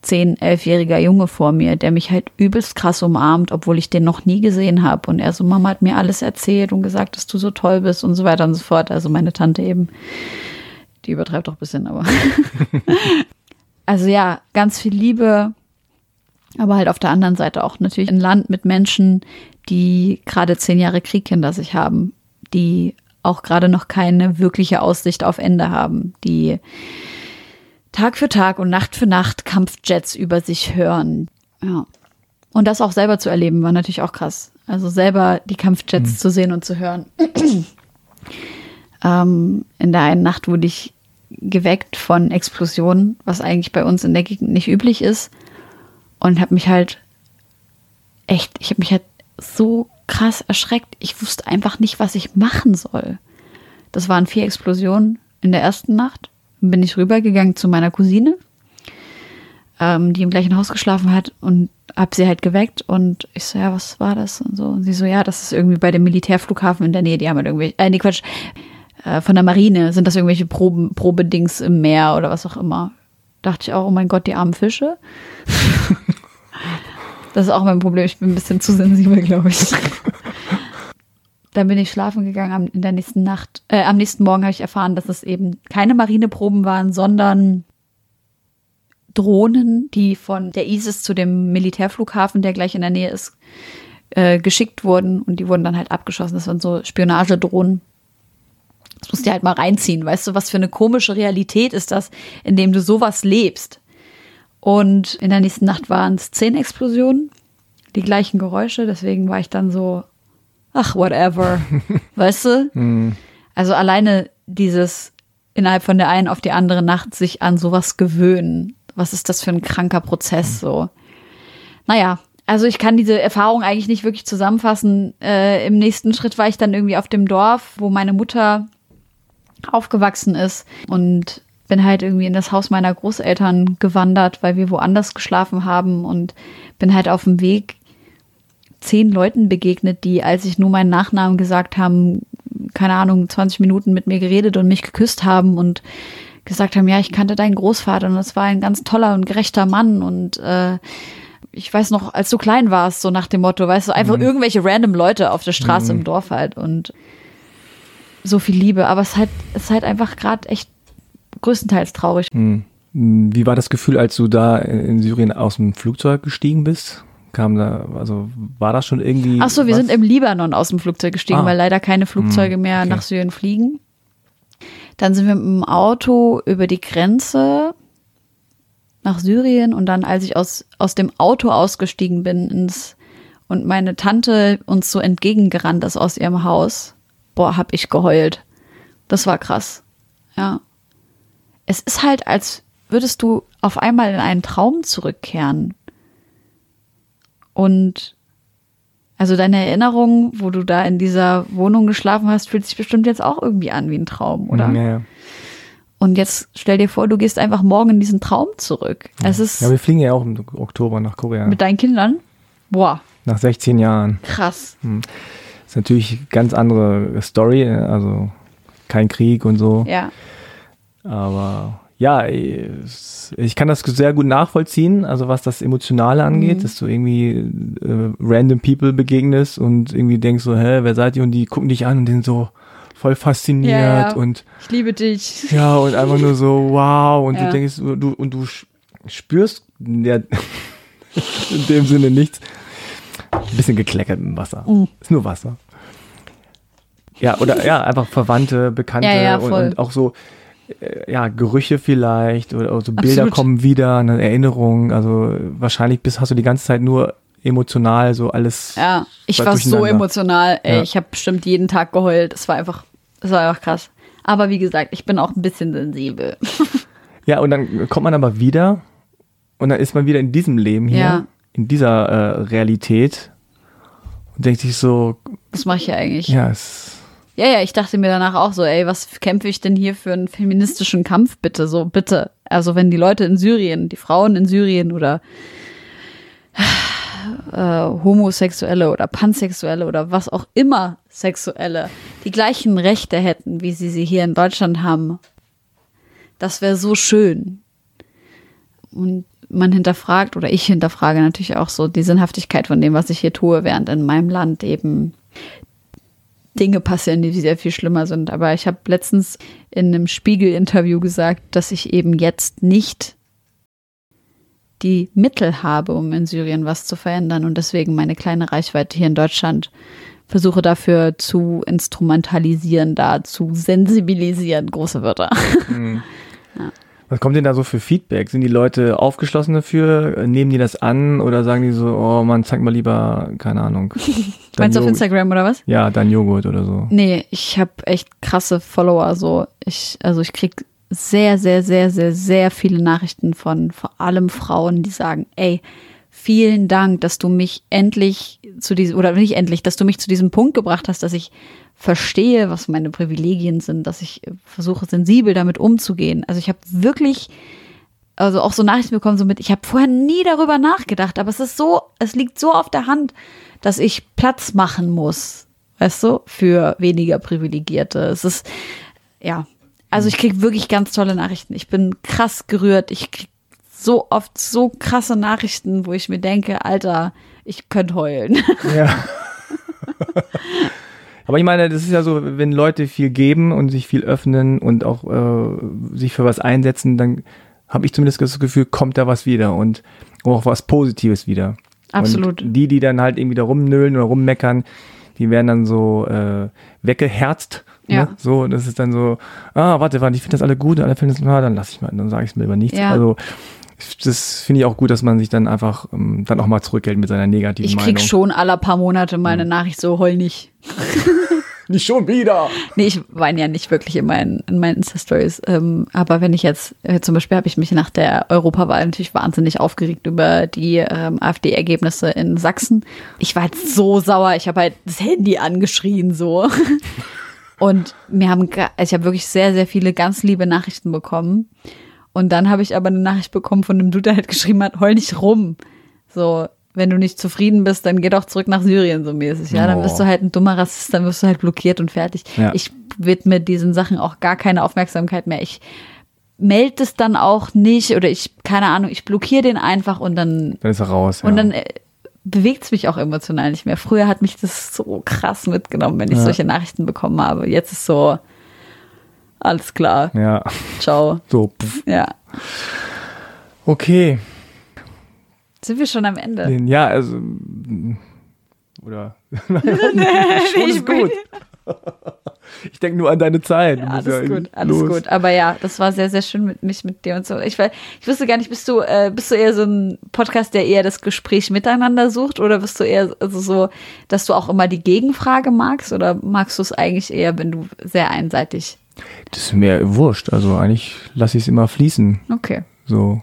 10-, 11-jähriger Junge vor mir, der mich halt übelst krass umarmt, obwohl ich den noch nie gesehen habe. Und er so, Mama hat mir alles erzählt und gesagt, dass du so toll bist und so weiter und so fort. Also meine Tante eben. Die übertreibt doch ein bisschen, aber. also ja, ganz viel Liebe, aber halt auf der anderen Seite auch natürlich ein Land mit Menschen, die gerade zehn Jahre Krieg hinter sich haben, die auch gerade noch keine wirkliche Aussicht auf Ende haben, die Tag für Tag und Nacht für Nacht Kampfjets über sich hören. Ja. Und das auch selber zu erleben, war natürlich auch krass. Also selber die Kampfjets zu sehen und zu hören. ähm, in der einen Nacht wurde ich geweckt von Explosionen, was eigentlich bei uns in der Gegend nicht üblich ist. Und habe mich halt echt, ich habe mich halt so krass erschreckt. Ich wusste einfach nicht, was ich machen soll. Das waren vier Explosionen in der ersten Nacht. Dann bin ich rübergegangen zu meiner Cousine, ähm, die im gleichen Haus geschlafen hat und habe sie halt geweckt und ich so, ja, was war das und so. Und sie so, ja, das ist irgendwie bei dem Militärflughafen in der Nähe, die haben halt irgendwie, äh, nee, Quatsch, äh, von der Marine, sind das irgendwelche Proben, Probedings im Meer oder was auch immer. Dachte ich auch, oh mein Gott, die armen Fische. das ist auch mein Problem, ich bin ein bisschen zu sensibel, glaube ich. Dann bin ich schlafen gegangen in der nächsten Nacht. Äh, am nächsten Morgen habe ich erfahren, dass es eben keine Marineproben waren, sondern Drohnen, die von der ISIS zu dem Militärflughafen, der gleich in der Nähe ist, äh, geschickt wurden und die wurden dann halt abgeschossen. Das waren so Spionagedrohnen. Das musst du dir halt mal reinziehen. Weißt du, was für eine komische Realität ist das, in dem du sowas lebst? Und in der nächsten Nacht waren es zehn Explosionen, die gleichen Geräusche. Deswegen war ich dann so, ach, whatever. weißt du? Also alleine dieses innerhalb von der einen auf die andere Nacht sich an sowas gewöhnen. Was ist das für ein kranker Prozess so? Naja, also ich kann diese Erfahrung eigentlich nicht wirklich zusammenfassen. Äh, Im nächsten Schritt war ich dann irgendwie auf dem Dorf, wo meine Mutter aufgewachsen ist und bin halt irgendwie in das Haus meiner Großeltern gewandert, weil wir woanders geschlafen haben und bin halt auf dem Weg zehn Leuten begegnet, die, als ich nur meinen Nachnamen gesagt haben, keine Ahnung, 20 Minuten mit mir geredet und mich geküsst haben und gesagt haben, ja, ich kannte deinen Großvater und das war ein ganz toller und gerechter Mann und äh, ich weiß noch, als du klein warst, so nach dem Motto, weißt du, einfach mhm. irgendwelche random Leute auf der Straße mhm. im Dorf halt und so viel Liebe, aber es ist halt, es ist halt einfach gerade echt größtenteils traurig. Mhm. Wie war das Gefühl, als du da in Syrien aus dem Flugzeug gestiegen bist? Kam da, also war das schon irgendwie. Ach so, wir was? sind im Libanon aus dem Flugzeug gestiegen, ah. weil leider keine Flugzeuge hm, mehr okay. nach Syrien fliegen. Dann sind wir mit dem Auto über die Grenze nach Syrien und dann, als ich aus, aus dem Auto ausgestiegen bin ins, und meine Tante uns so entgegengerannt ist aus ihrem Haus, boah, hab ich geheult. Das war krass. Ja. Es ist halt, als würdest du auf einmal in einen Traum zurückkehren. Und also deine Erinnerung, wo du da in dieser Wohnung geschlafen hast, fühlt sich bestimmt jetzt auch irgendwie an wie ein Traum, oder? Ja, ja. Und jetzt stell dir vor, du gehst einfach morgen in diesen Traum zurück. Ja. Es ist ja, wir fliegen ja auch im Oktober nach Korea. Mit deinen Kindern? Boah. Nach 16 Jahren. Krass. Hm. Ist natürlich eine ganz andere Story, also kein Krieg und so. Ja. Aber ja, ich kann das sehr gut nachvollziehen, also was das Emotionale angeht, mhm. dass du irgendwie äh, random people begegnest und irgendwie denkst so, hä, wer seid ihr? Und die gucken dich an und sind so voll fasziniert ja, ja. und ich liebe dich. Ja, und einfach nur so, wow. Und ja. du denkst, du, und du spürst ja, in dem Sinne nichts. Ein bisschen gekleckert im Wasser. Mhm. Ist nur Wasser. Ja, oder ja, einfach Verwandte, Bekannte und, und auch so, äh, ja, Gerüche vielleicht oder so Bilder Absolut. kommen wieder, eine Erinnerung. Also wahrscheinlich bist, hast du die ganze Zeit nur emotional so alles. Ja, ich war so emotional. Ey, ja. Ich habe bestimmt jeden Tag geheult. Es war einfach, es war einfach krass. Aber wie gesagt, ich bin auch ein bisschen sensibel. ja, und dann kommt man aber wieder und dann ist man wieder in diesem Leben hier, ja. In dieser äh, Realität und denkt sich so. Was mache ich hier eigentlich? Ja, es ja, ja, ich dachte mir danach auch so, ey, was kämpfe ich denn hier für einen feministischen Kampf, bitte? So, bitte. Also, wenn die Leute in Syrien, die Frauen in Syrien oder äh, Homosexuelle oder Pansexuelle oder was auch immer Sexuelle die gleichen Rechte hätten, wie sie sie hier in Deutschland haben, das wäre so schön. Und man hinterfragt, oder ich hinterfrage natürlich auch so die Sinnhaftigkeit von dem, was ich hier tue, während in meinem Land eben Dinge passieren, die sehr viel schlimmer sind. Aber ich habe letztens in einem Spiegel-Interview gesagt, dass ich eben jetzt nicht die Mittel habe, um in Syrien was zu verändern und deswegen meine kleine Reichweite hier in Deutschland versuche dafür zu instrumentalisieren, da zu sensibilisieren, große Wörter. Mhm. Ja. Was kommt denn da so für Feedback? Sind die Leute aufgeschlossen dafür? Nehmen die das an oder sagen die so, oh man, zeig mal lieber, keine Ahnung. Meinst du auf Instagram oder was? Ja, dein Joghurt oder so. Nee, ich habe echt krasse Follower. So, ich, also ich krieg sehr, sehr, sehr, sehr, sehr viele Nachrichten von vor allem Frauen, die sagen, ey, vielen Dank, dass du mich endlich zu diesem, oder nicht endlich, dass du mich zu diesem Punkt gebracht hast, dass ich verstehe, was meine Privilegien sind, dass ich versuche, sensibel damit umzugehen. Also ich habe wirklich, also auch so Nachrichten bekommen, so mit, ich habe vorher nie darüber nachgedacht, aber es ist so, es liegt so auf der Hand, dass ich Platz machen muss, weißt du, für weniger Privilegierte. Es ist, ja, also ich kriege wirklich ganz tolle Nachrichten. Ich bin krass gerührt. Ich krieg so oft so krasse Nachrichten, wo ich mir denke, Alter, ich könnte heulen. Ja. Aber ich meine, das ist ja so, wenn Leute viel geben und sich viel öffnen und auch äh, sich für was einsetzen, dann habe ich zumindest das Gefühl, kommt da was wieder und auch was Positives wieder. Absolut. Und die, die dann halt irgendwie da rumnölen oder rummeckern, die werden dann so äh, weggeherzt. Ne? Ja. Ne? So, das ist dann so, ah, warte, warte, ich finde das alle gut, alle finden das, ah, dann lass ich mal, dann sage ich es mir über nichts. Ja. Also das finde ich auch gut, dass man sich dann einfach ähm, dann auch mal zurückhält mit seiner negativen ich Meinung. Ich krieg schon alle paar Monate mal eine Nachricht so, heul nicht. Nicht schon wieder. Nee, ich weine ja nicht wirklich in meinen, in meinen Insta-Stories. Ähm, aber wenn ich jetzt, äh, zum Beispiel habe ich mich nach der Europawahl natürlich wahnsinnig aufgeregt über die ähm, AfD-Ergebnisse in Sachsen. Ich war jetzt so sauer, ich habe halt das Handy angeschrien so. Und mir haben, also ich habe wirklich sehr, sehr viele ganz liebe Nachrichten bekommen. Und dann habe ich aber eine Nachricht bekommen von einem Dude, der halt geschrieben hat, heul nicht rum. So, wenn du nicht zufrieden bist, dann geh doch zurück nach Syrien, so mäßig. Ja, dann bist du halt ein dummer Rassist, dann wirst du halt blockiert und fertig. Ja. Ich widme diesen Sachen auch gar keine Aufmerksamkeit mehr. Ich melde es dann auch nicht oder ich, keine Ahnung, ich blockiere den einfach und dann Dann ist er raus. und ja. dann äh, bewegt es mich auch emotional nicht mehr. Früher hat mich das so krass mitgenommen, wenn ich Ja. solche Nachrichten bekommen habe. Jetzt ist so, alles klar, Ja, ciao. so. Pff. Ja. Okay. Sind wir schon am Ende? Ja, also. mm, Oder. Schon ich ist gut. Ich denke nur an deine Zeit. Ja, alles ja gut, alles los. gut. Aber ja, das war sehr, sehr schön mit mich, mit dir und so. Ich, ich wusste gar nicht, bist du, äh, bist du eher so ein Podcast, der eher das Gespräch miteinander sucht oder bist du eher also so, dass du auch immer die Gegenfrage magst oder magst du es eigentlich eher, wenn du sehr einseitig? Das ist mir wurscht. Also eigentlich lasse ich es immer fließen. Okay. So.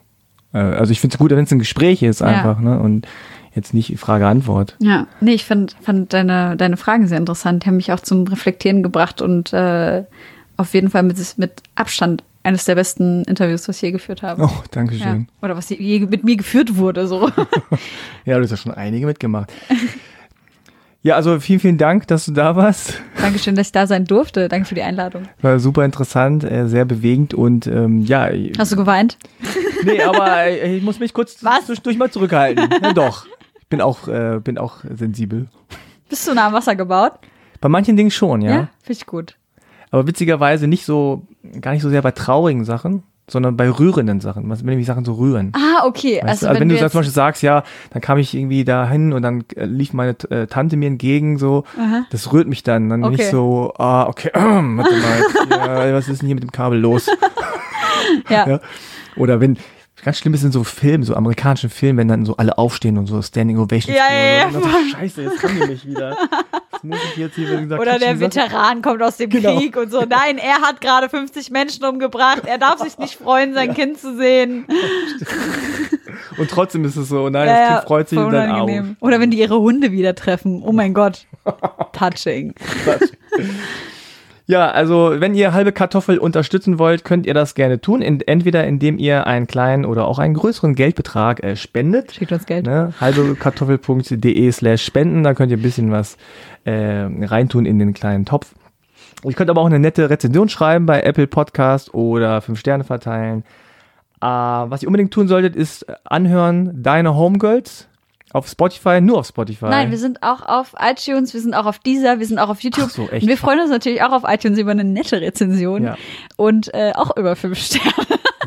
Äh, Also ich finde es gut, wenn es ein Gespräch ist Ja. einfach, ne? Und jetzt nicht Frage-Antwort. Ja, nee, ich fand, fand deine, deine Fragen sehr interessant. Die haben mich auch zum Reflektieren gebracht und äh, auf jeden Fall mit, mit Abstand eines der besten Interviews, was ich je geführt habe. Oh, danke ja. schön. Oder was je mit mir geführt wurde, so. Ja, du hast ja schon einige mitgemacht. Ja, also vielen, vielen Dank, dass du da warst. Dankeschön, dass ich da sein durfte. Danke für die Einladung. War super interessant, äh, sehr bewegend und ähm, ja, Hast du geweint? nee, aber äh, ich muss mich kurz Was? zwischendurch mal zurückhalten. Ja, doch. Ich bin auch, äh, bin auch sensibel. Bist du nah am Wasser gebaut? Bei manchen Dingen schon, ja. Finde ich gut. Aber witzigerweise nicht so, gar nicht so sehr bei traurigen Sachen, sondern bei rührenden Sachen. Was, wenn mich Sachen so rühren. Ah, okay. Weißt also, du? also wenn, du jetzt, zum Beispiel sagst, ja, dann kam ich irgendwie dahin und dann äh, lief meine äh, Tante mir entgegen, so, das rührt mich dann. Dann Okay. nicht so, ah, okay, warte mal, jetzt, ja, was ist denn hier mit dem Kabel los? ja. ja. Oder wenn, ganz schlimm ist in so Filmen, so amerikanischen Filmen, wenn dann so alle aufstehen und so Standing Ovations Ja, ja, ja, oder so. Scheiße, jetzt kommen die mich wieder. Jetzt muss ich jetzt hier wieder Oder der Veteran kommt aus dem Genau. Krieg und so. Nein, er hat gerade 50 Menschen umgebracht. Er darf sich nicht freuen, sein Kind zu sehen. Und trotzdem ist es so, nein, Ja, das ja, Kind freut sich und dann auch. Oder wenn die ihre Hunde wieder treffen. Oh mein Gott. Touching. Ja, also wenn ihr halbe Kartoffel unterstützen wollt, könnt ihr das gerne tun. Entweder indem ihr einen kleinen oder auch einen größeren Geldbetrag äh, spendet. Schickt uns Geld. Ne? halbekartoffel.de slash spenden, da könnt ihr ein bisschen was äh, reintun in den kleinen Topf. Ihr könnt aber auch eine nette Rezension schreiben bei Apple Podcast oder fünf Sterne verteilen. Äh, was ihr unbedingt tun solltet, ist anhören Deine Homegirls auf Spotify, nur auf Spotify. Nein, wir sind auch auf iTunes, wir sind auch auf Deezer, wir sind auch auf YouTube. Ach so, echt? Und wir freuen uns natürlich auch auf iTunes über eine nette Rezension Ja. und äh, auch über fünf Sterne.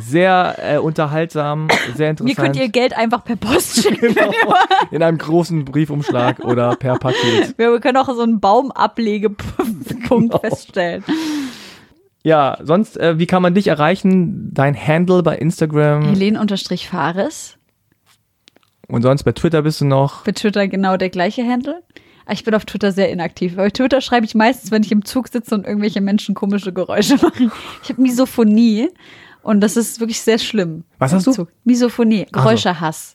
Sehr äh, unterhaltsam, sehr interessant. Mir könnt ihr Geld einfach per Post schicken. genau, in einem großen Briefumschlag oder per Paket. Wir können auch so einen Baumablegepunkt Genau. feststellen. Ja, sonst, äh, wie kann man dich erreichen? Dein Handle bei Instagram Helene-Fares. Und sonst bei Twitter bist du noch. Bei Twitter genau der gleiche Handle. Aber Ich bin auf Twitter sehr inaktiv. Bei Twitter schreibe ich meistens, wenn ich im Zug sitze und irgendwelche Menschen komische Geräusche machen. Ich habe Misophonie und das ist wirklich sehr schlimm. Was hast du? Zug. Misophonie, Geräuschehass.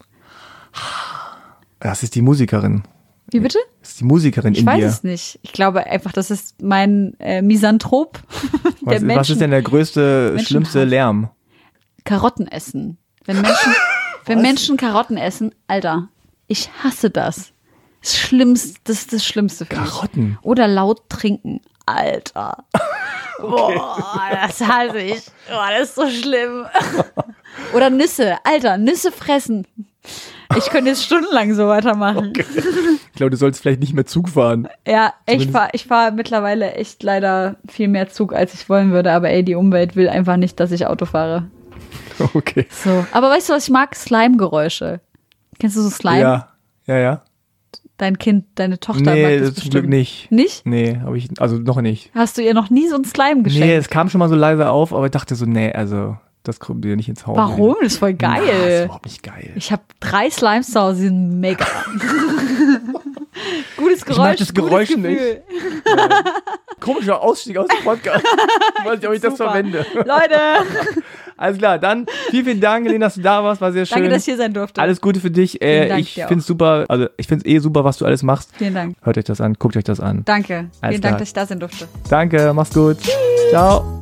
Das ist die Musikerin. Wie bitte? Das ist die Musikerin Ich in weiß dir. es nicht. Ich glaube einfach, das ist mein äh, Misanthrop der Was, Menschen. was ist denn der größte, schlimmste. Lärm? Karotten essen. Wenn Menschen, wenn Menschen Karotten essen, Alter, ich hasse das. Das Schlimmste, das ist das Schlimmste für mich. Karotten. Oder laut trinken. Alter. Boah, das hasse ich. Boah, das ist so schlimm. Oder Nüsse. Alter, Nüsse fressen. Ich könnte jetzt stundenlang so weitermachen. Ich glaube, du sollst vielleicht nicht mehr Zug fahren. Ja, ich Zumindest- fahre ich fahr mittlerweile echt leider viel mehr Zug, als ich wollen würde. Aber ey, die Umwelt will einfach nicht, dass ich Auto fahre. Okay. So. Aber weißt du, was ich mag? Slime-Geräusche. Kennst du so Slime? Ja, ja, ja. Dein Kind, deine Tochter mag Nee, das zum bestimmt. Glück nicht. Nicht? Nee, habe ich, also noch nicht. Hast du ihr noch nie so ein Slime geschenkt? Nee, es kam schon mal so leise auf, aber ich dachte so, nee, also, das kommt dir nicht ins Haus. Warum? Das ist voll Na, das ist geil. überhaupt nicht geil. Ich habe drei Slimes zu Hause, die sind mega. gutes Geräusch. mag das Geräusch gutes nicht. Komischer Ausstieg aus dem Podcast. ich weiß nicht, ob ich das Super. verwende. Leute, Alles klar, dann vielen, vielen Dank, Helene, dass du da warst. War sehr schön. danke, dass ich hier sein durfte. alles Gute für dich. Äh, Dank ich finde es super, also ich finde es eh super, was du alles machst. Vielen Dank. Hört euch das an, guckt euch das an. Danke. Alles Vielen klar. Dank, dass ich da sein durfte. Danke, mach's gut. Ciao.